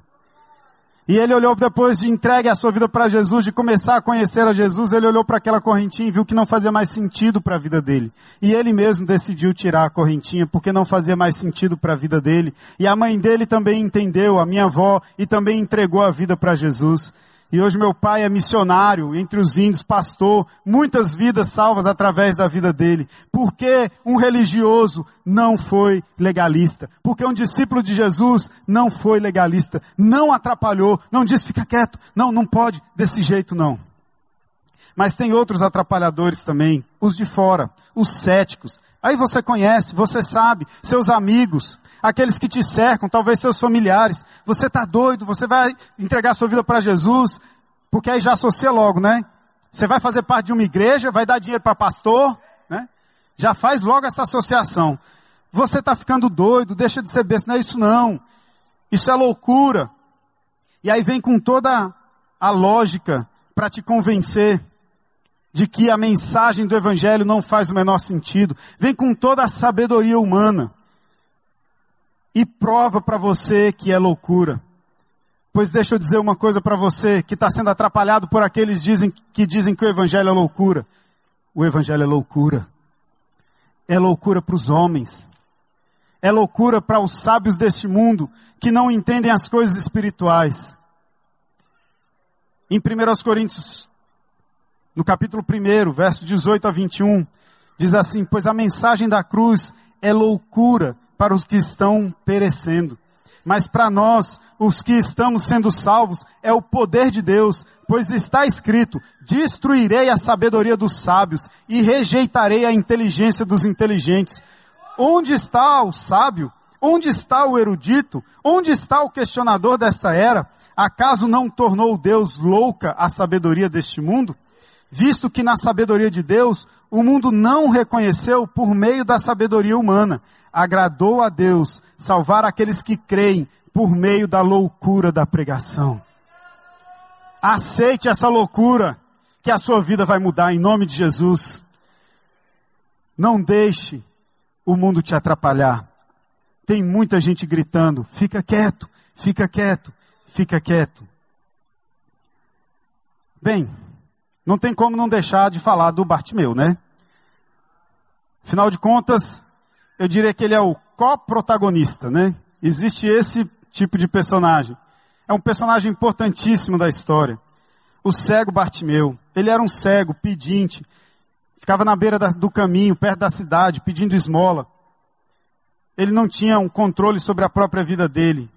E ele olhou depois de entregue a sua vida para Jesus, de começar a conhecer a Jesus, ele olhou para aquela correntinha e viu que não fazia mais sentido para a vida dele. E ele mesmo decidiu tirar a correntinha porque não fazia mais sentido para a vida dele. E a mãe dele também entendeu, a minha avó, e também entregou a vida para Jesus. E hoje meu pai é missionário entre os índios, pastor, muitas vidas salvas através da vida dele. Porque um religioso não foi legalista. Porque um discípulo de Jesus não foi legalista. Não atrapalhou, não disse fica quieto. Não, não pode desse jeito não. Mas tem outros atrapalhadores também, os de fora, os céticos. Aí você conhece, você sabe, seus amigos, aqueles que te cercam, talvez seus familiares. Você está doido, você vai entregar sua vida para Jesus, porque aí já associa logo, né? Você vai fazer parte de uma igreja, vai dar dinheiro para pastor, né? Já faz logo essa associação. Você está ficando doido, deixa de ser besta, não é isso não. Isso é loucura. E aí vem com toda a lógica para te convencer de que a mensagem do Evangelho não faz o menor sentido. Vem com toda a sabedoria humana e prova para você que é loucura. Pois deixa eu dizer uma coisa para você que está sendo atrapalhado por aqueles dizem, que dizem que o Evangelho é loucura. O Evangelho é loucura. É loucura para os homens. É loucura para os sábios deste mundo que não entendem as coisas espirituais. Em 1 Coríntios no capítulo 1, verso 18 a 21, diz assim: Pois a mensagem da cruz é loucura para os que estão perecendo. Mas para nós, os que estamos sendo salvos, é o poder de Deus, pois está escrito: Destruirei a sabedoria dos sábios e rejeitarei a inteligência dos inteligentes. Onde está o sábio? Onde está o erudito? Onde está o questionador desta era? Acaso não tornou Deus louca a sabedoria deste mundo? Visto que na sabedoria de Deus o mundo não reconheceu por meio da sabedoria humana. Agradou a Deus salvar aqueles que creem por meio da loucura da pregação. Aceite essa loucura, que a sua vida vai mudar em nome de Jesus. Não deixe o mundo te atrapalhar. Tem muita gente gritando: fica quieto, fica quieto, fica quieto. Bem, não tem como não deixar de falar do Bartimeu, né? Afinal de contas, eu diria que ele é o co-protagonista, né? Existe esse tipo de personagem. É um personagem importantíssimo da história. O cego Bartimeu. Ele era um cego, pedinte. Ficava na beira da, do caminho, perto da cidade, pedindo esmola. Ele não tinha um controle sobre a própria vida dele.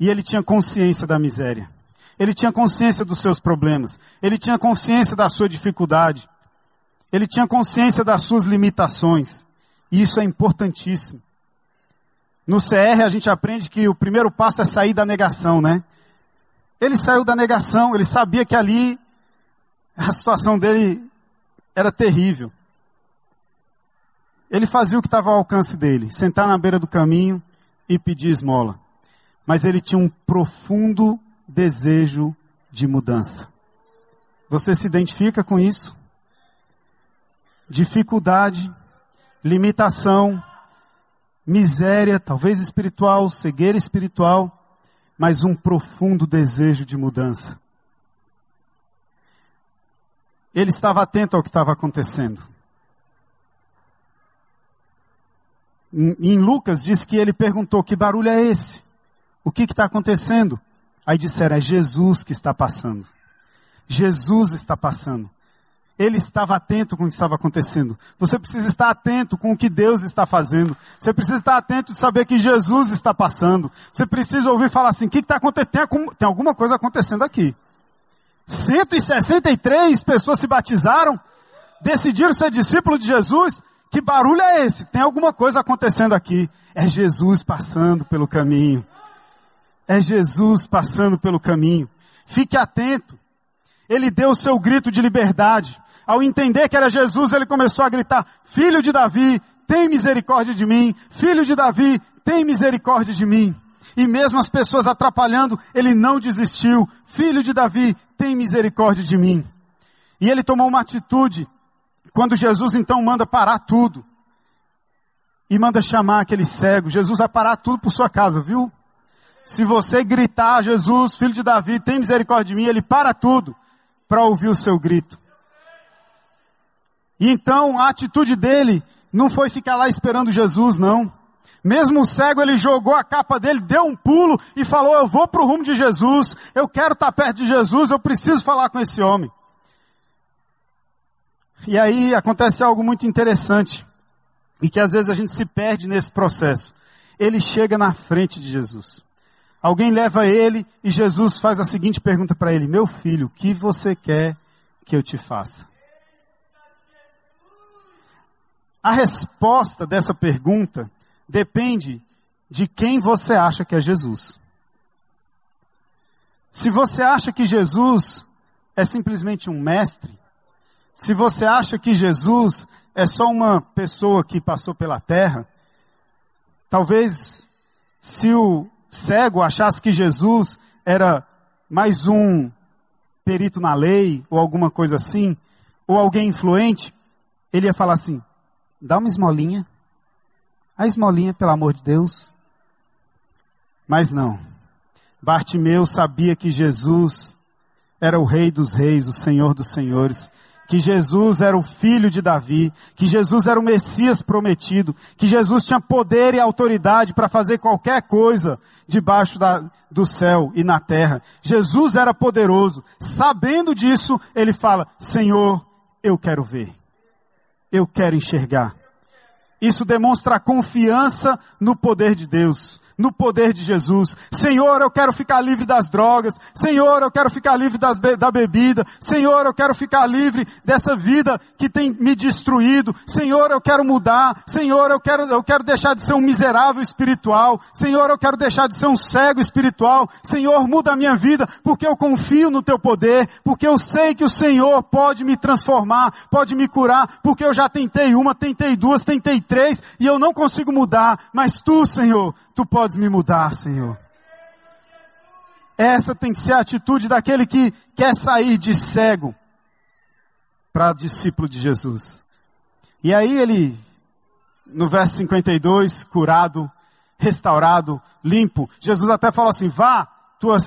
E ele tinha consciência da miséria. Ele tinha consciência dos seus problemas. Ele tinha consciência da sua dificuldade. Ele tinha consciência das suas limitações. E isso é importantíssimo. No CR a gente aprende que o primeiro passo é sair da negação, né? Ele saiu da negação, ele sabia que ali a situação dele era terrível. Ele fazia o que estava ao alcance dele, sentar na beira do caminho e pedir esmola. Mas ele tinha um profundo desejo de mudança. Você se identifica com isso? Dificuldade, limitação, miséria, talvez espiritual, cegueira espiritual, mas um profundo desejo de mudança. Ele estava atento ao que estava acontecendo. Em Lucas diz que ele perguntou: que barulho é esse? O que está acontecendo? Aí disseram: é Jesus que está passando. Jesus está passando. Ele estava atento com o que estava acontecendo. Você precisa estar atento com o que Deus está fazendo. Você precisa estar atento de saber que Jesus está passando. Você precisa ouvir falar assim: o que está acontecendo? Tem alguma coisa acontecendo aqui. 163 pessoas se batizaram, decidiram ser discípulo de Jesus. Que barulho é esse? Tem alguma coisa acontecendo aqui. É Jesus passando pelo caminho. É Jesus passando pelo caminho. Fique atento. Ele deu o seu grito de liberdade. Ao entender que era Jesus, ele começou a gritar: Filho de Davi, tem misericórdia de mim. Filho de Davi, tem misericórdia de mim. E mesmo as pessoas atrapalhando, ele não desistiu. Filho de Davi, tem misericórdia de mim. E ele tomou uma atitude quando Jesus então manda parar tudo. E manda chamar aquele cego. Jesus vai parar tudo por sua casa, viu? Se você gritar, Jesus, filho de Davi, tem misericórdia de mim, ele para tudo para ouvir o seu grito. E então a atitude dele não foi ficar lá esperando Jesus, não. Mesmo o cego, ele jogou a capa dele, deu um pulo e falou: Eu vou para o rumo de Jesus, eu quero estar perto de Jesus, eu preciso falar com esse homem. E aí acontece algo muito interessante, e que às vezes a gente se perde nesse processo. Ele chega na frente de Jesus. Alguém leva ele e Jesus faz a seguinte pergunta para ele: Meu filho, o que você quer que eu te faça? A resposta dessa pergunta depende de quem você acha que é Jesus. Se você acha que Jesus é simplesmente um mestre, se você acha que Jesus é só uma pessoa que passou pela terra, talvez se o cego achasse que Jesus era mais um perito na lei ou alguma coisa assim, ou alguém influente, ele ia falar assim: dá uma esmolinha. A esmolinha, pelo amor de Deus. Mas não. Bartimeu sabia que Jesus era o Rei dos Reis, o Senhor dos Senhores que Jesus era o filho de Davi, que Jesus era o Messias prometido, que Jesus tinha poder e autoridade para fazer qualquer coisa debaixo da, do céu e na terra. Jesus era poderoso. Sabendo disso, ele fala: Senhor, eu quero ver. Eu quero enxergar. Isso demonstra confiança no poder de Deus no poder de Jesus. Senhor, eu quero ficar livre das drogas. Senhor, eu quero ficar livre das, da bebida. Senhor, eu quero ficar livre dessa vida que tem me destruído. Senhor, eu quero mudar. Senhor, eu quero, eu quero deixar de ser um miserável espiritual. Senhor, eu quero deixar de ser um cego espiritual. Senhor, muda a minha vida porque eu confio no teu poder, porque eu sei que o Senhor pode me transformar, pode me curar, porque eu já tentei uma, tentei duas, tentei três e eu não consigo mudar, mas tu, Senhor, tu podes me mudar, Senhor. Essa tem que ser a atitude daquele que quer sair de cego para discípulo de Jesus. E aí ele, no verso 52, curado, restaurado, limpo, Jesus até fala assim: vá, tua,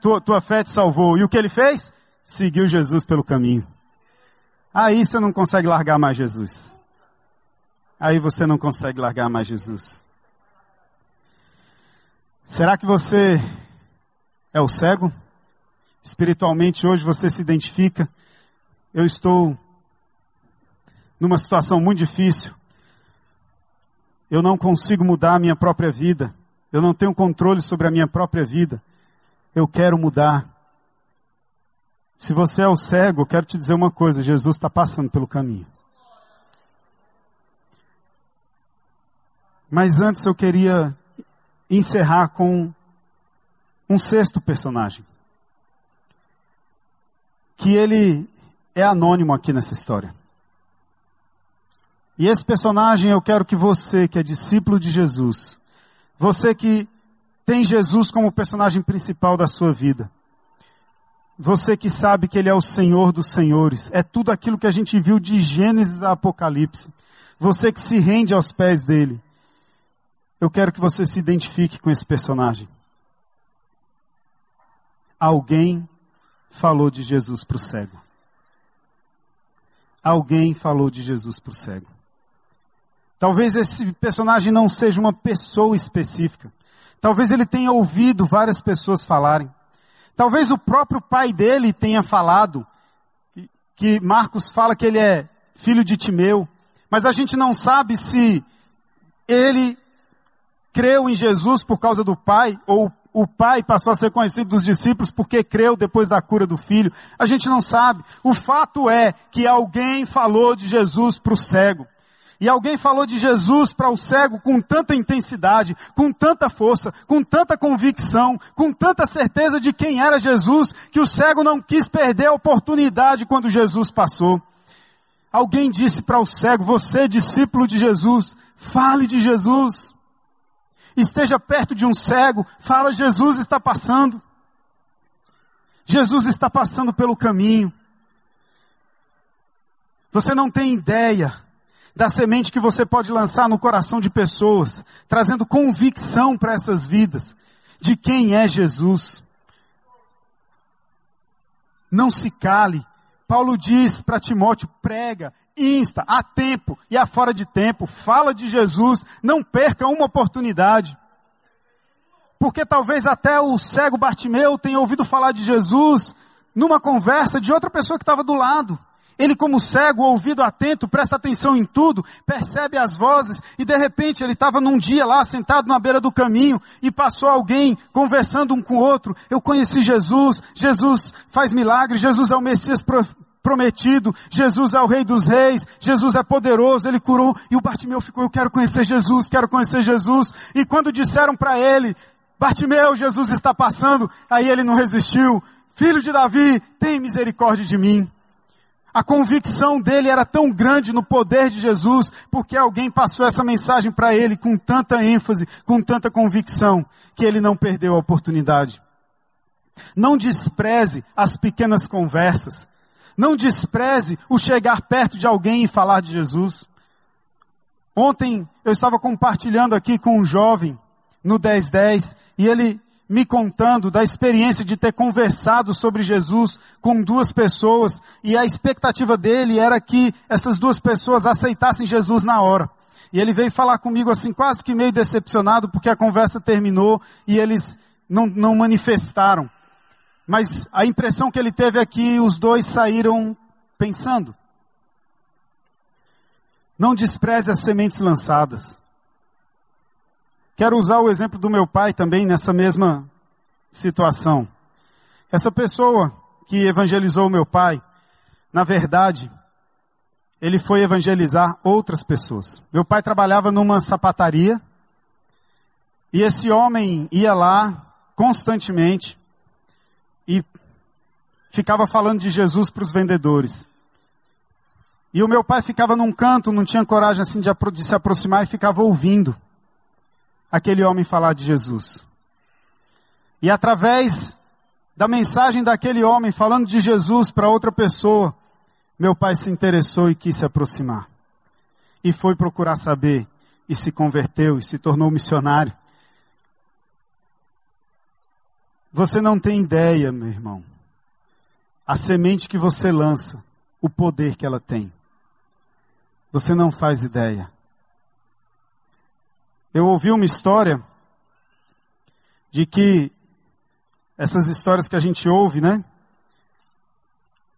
tua, tua fé te salvou. E o que ele fez? Seguiu Jesus pelo caminho. Aí você não consegue largar mais Jesus. Aí você não consegue largar mais Jesus. Será que você é o cego? Espiritualmente hoje você se identifica? Eu estou numa situação muito difícil. Eu não consigo mudar a minha própria vida. Eu não tenho controle sobre a minha própria vida. Eu quero mudar. Se você é o cego, eu quero te dizer uma coisa: Jesus está passando pelo caminho. Mas antes eu queria encerrar com um sexto personagem. Que ele é anônimo aqui nessa história. E esse personagem eu quero que você, que é discípulo de Jesus, você que tem Jesus como personagem principal da sua vida, você que sabe que Ele é o Senhor dos Senhores, é tudo aquilo que a gente viu de Gênesis a Apocalipse. você que se rende aos pés dele, eu quero que você se identifique com esse personagem. Alguém falou de Jesus para o cego. Alguém falou de Jesus para o cego. Talvez esse personagem não seja uma pessoa específica. Talvez ele tenha ouvido várias pessoas falarem. Talvez o próprio pai dele tenha falado, que Marcos fala que ele é filho de Timeu, mas a gente não sabe se ele creu em Jesus por causa do pai, ou o pai passou a ser conhecido dos discípulos porque creu depois da cura do filho. A gente não sabe. O fato é que alguém falou de Jesus para o cego. E alguém falou de Jesus para o cego com tanta intensidade, com tanta força, com tanta convicção, com tanta certeza de quem era Jesus, que o cego não quis perder a oportunidade quando Jesus passou. Alguém disse para o cego, você discípulo de Jesus, fale de Jesus. Esteja perto de um cego, fala Jesus está passando. Jesus está passando pelo caminho. Você não tem ideia da semente que você pode lançar no coração de pessoas, trazendo convicção para essas vidas de quem é Jesus. Não se cale. Paulo diz para Timóteo: prega, insta, há tempo e há fora de tempo, fala de Jesus, não perca uma oportunidade. Porque talvez até o cego Bartimeu tenha ouvido falar de Jesus numa conversa de outra pessoa que estava do lado. Ele, como cego, ouvido atento, presta atenção em tudo, percebe as vozes, e de repente ele estava num dia lá, sentado na beira do caminho, e passou alguém conversando um com o outro. Eu conheci Jesus, Jesus faz milagres, Jesus é o Messias prometido, Jesus é o Rei dos Reis, Jesus é poderoso, ele curou, e o Bartimeu ficou, eu quero conhecer Jesus, quero conhecer Jesus. E quando disseram para ele, Bartimeu, Jesus está passando, aí ele não resistiu, filho de Davi, tem misericórdia de mim. A convicção dele era tão grande no poder de Jesus, porque alguém passou essa mensagem para ele com tanta ênfase, com tanta convicção, que ele não perdeu a oportunidade. Não despreze as pequenas conversas. Não despreze o chegar perto de alguém e falar de Jesus. Ontem eu estava compartilhando aqui com um jovem no 1010 e ele me contando da experiência de ter conversado sobre Jesus com duas pessoas e a expectativa dele era que essas duas pessoas aceitassem Jesus na hora. E ele veio falar comigo assim, quase que meio decepcionado, porque a conversa terminou e eles não, não manifestaram. Mas a impressão que ele teve é que os dois saíram pensando. Não despreze as sementes lançadas. Quero usar o exemplo do meu pai também nessa mesma situação. Essa pessoa que evangelizou o meu pai, na verdade, ele foi evangelizar outras pessoas. Meu pai trabalhava numa sapataria e esse homem ia lá constantemente e ficava falando de Jesus para os vendedores. E o meu pai ficava num canto, não tinha coragem assim de, de se aproximar e ficava ouvindo aquele homem falar de Jesus. E através da mensagem daquele homem falando de Jesus para outra pessoa, meu pai se interessou e quis se aproximar. E foi procurar saber, e se converteu, e se tornou missionário. Você não tem ideia, meu irmão. A semente que você lança, o poder que ela tem. Você não faz ideia. Eu ouvi uma história de que essas histórias que a gente ouve, né?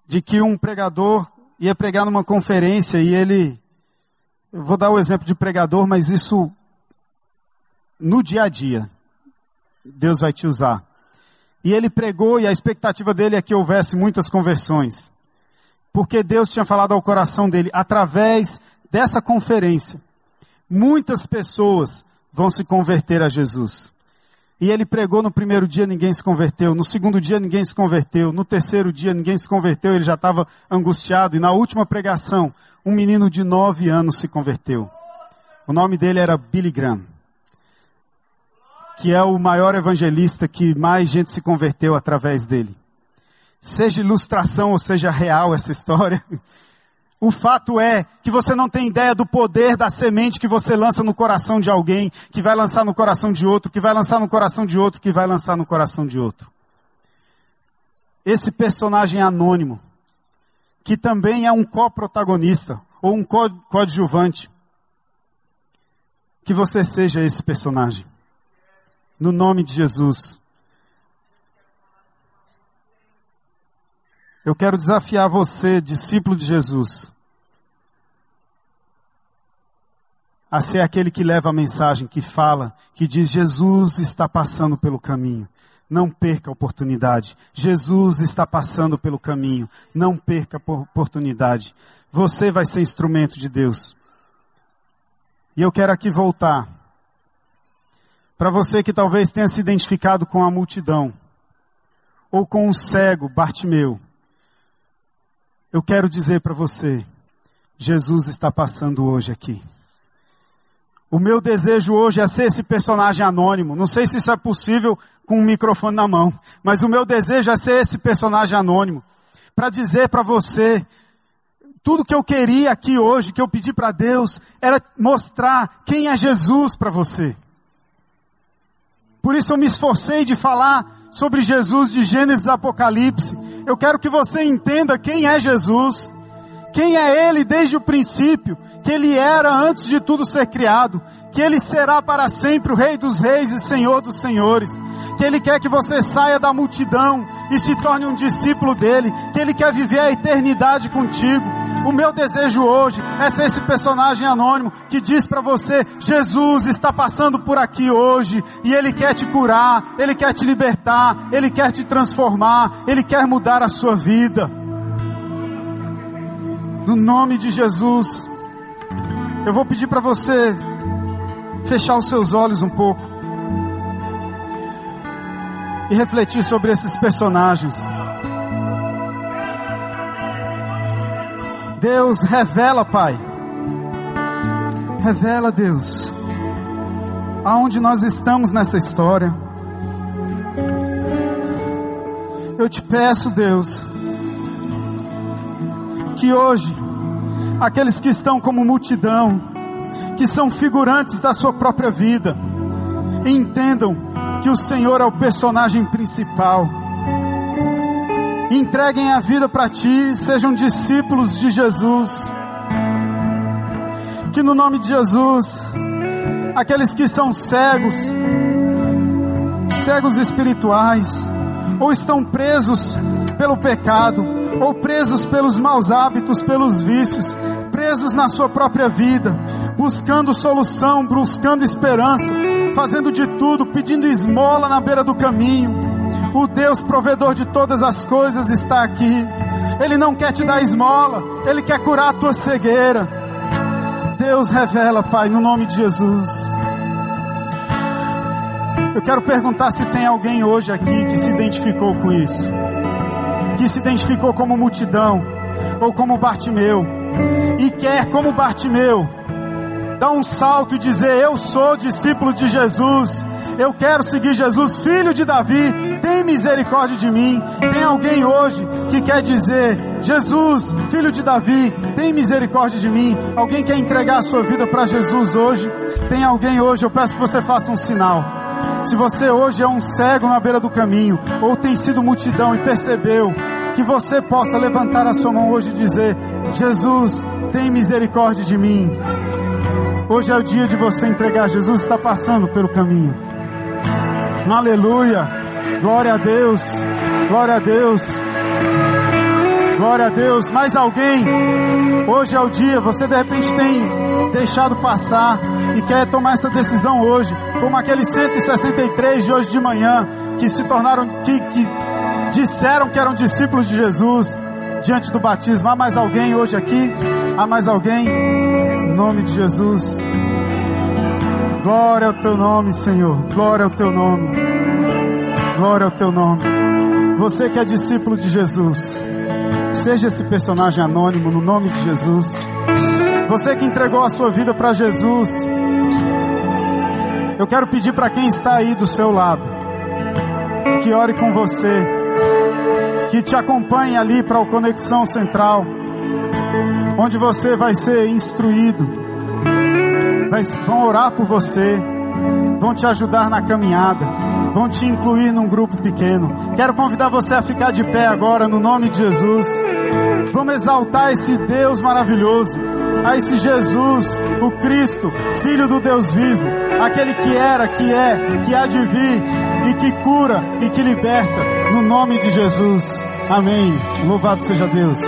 De que um pregador ia pregar numa conferência e ele eu vou dar o exemplo de pregador, mas isso no dia a dia Deus vai te usar. E ele pregou e a expectativa dele é que houvesse muitas conversões. Porque Deus tinha falado ao coração dele através dessa conferência muitas pessoas vão se converter a Jesus. E ele pregou no primeiro dia, ninguém se converteu. No segundo dia, ninguém se converteu. No terceiro dia, ninguém se converteu. Ele já estava angustiado. E na última pregação, um menino de nove anos se converteu. O nome dele era Billy Graham. Que é o maior evangelista que mais gente se converteu através dele. Seja ilustração ou seja real essa história, O fato é que você não tem ideia do poder da semente que você lança no coração de alguém, que vai lançar no coração de outro, que vai lançar no coração de outro, que vai lançar no coração de outro. Esse personagem anônimo, que também é um coprotagonista ou um coadjuvante, que você seja esse personagem. No nome de Jesus. Eu quero desafiar você, discípulo de Jesus, a ser aquele que leva a mensagem, que fala, que diz: Jesus está passando pelo caminho. Não perca a oportunidade. Jesus está passando pelo caminho. Não perca a oportunidade. Você vai ser instrumento de Deus. E eu quero aqui voltar para você que talvez tenha se identificado com a multidão ou com o cego Bartimeu eu quero dizer para você, Jesus está passando hoje aqui. O meu desejo hoje é ser esse personagem anônimo. Não sei se isso é possível com um microfone na mão, mas o meu desejo é ser esse personagem anônimo. Para dizer para você, tudo que eu queria aqui hoje, que eu pedi para Deus, era mostrar quem é Jesus para você. Por isso eu me esforcei de falar sobre Jesus de Gênesis Apocalipse. Eu quero que você entenda quem é Jesus, quem é Ele desde o princípio, que Ele era antes de tudo ser criado, que Ele será para sempre o Rei dos Reis e Senhor dos Senhores, que Ele quer que você saia da multidão e se torne um discípulo dele, que Ele quer viver a eternidade contigo. O meu desejo hoje é ser esse personagem anônimo que diz para você: Jesus está passando por aqui hoje e Ele quer te curar, Ele quer te libertar, Ele quer te transformar, Ele quer mudar a sua vida. No nome de Jesus, eu vou pedir para você fechar os seus olhos um pouco e refletir sobre esses personagens. Deus revela, Pai. Revela, Deus, aonde nós estamos nessa história. Eu te peço, Deus, que hoje, aqueles que estão como multidão, que são figurantes da sua própria vida, entendam que o Senhor é o personagem principal. Entreguem a vida para ti, sejam discípulos de Jesus. Que no nome de Jesus, aqueles que são cegos, cegos espirituais, ou estão presos pelo pecado, ou presos pelos maus hábitos, pelos vícios, presos na sua própria vida, buscando solução, buscando esperança, fazendo de tudo, pedindo esmola na beira do caminho. O Deus provedor de todas as coisas está aqui. Ele não quer te dar esmola, ele quer curar a tua cegueira. Deus revela, Pai, no nome de Jesus. Eu quero perguntar se tem alguém hoje aqui que se identificou com isso, que se identificou como multidão ou como Bartimeu e quer, como Bartimeu, dar um salto e dizer: Eu sou discípulo de Jesus, eu quero seguir Jesus, filho de Davi, tem misericórdia de mim. Tem alguém hoje que quer dizer: Jesus, filho de Davi, tem misericórdia de mim. Alguém quer entregar a sua vida para Jesus hoje? Tem alguém hoje? Eu peço que você faça um sinal. Se você hoje é um cego na beira do caminho, ou tem sido multidão e percebeu, que você possa levantar a sua mão hoje e dizer: Jesus, tem misericórdia de mim. Hoje é o dia de você entregar. Jesus está passando pelo caminho. Aleluia. Glória a Deus. Glória a Deus. Glória a Deus. Mais alguém? Hoje é o dia. Você de repente tem deixado passar e quer tomar essa decisão hoje, como aqueles 163 de hoje de manhã que se tornaram, que, que disseram que eram discípulos de Jesus diante do batismo. Há mais alguém hoje aqui? Há mais alguém? Em nome de Jesus. Glória ao teu nome, Senhor. Glória ao teu nome. Glória ao teu nome. Você que é discípulo de Jesus, seja esse personagem anônimo no nome de Jesus. Você que entregou a sua vida para Jesus, eu quero pedir para quem está aí do seu lado, que ore com você, que te acompanhe ali para o Conexão Central onde você vai ser instruído, vão orar por você, vão te ajudar na caminhada, vão te incluir num grupo pequeno. Quero convidar você a ficar de pé agora no nome de Jesus. Vamos exaltar esse Deus maravilhoso, a esse Jesus, o Cristo, Filho do Deus vivo, aquele que era, que é, que há de vir e que cura e que liberta, no nome de Jesus. Amém. Louvado seja Deus.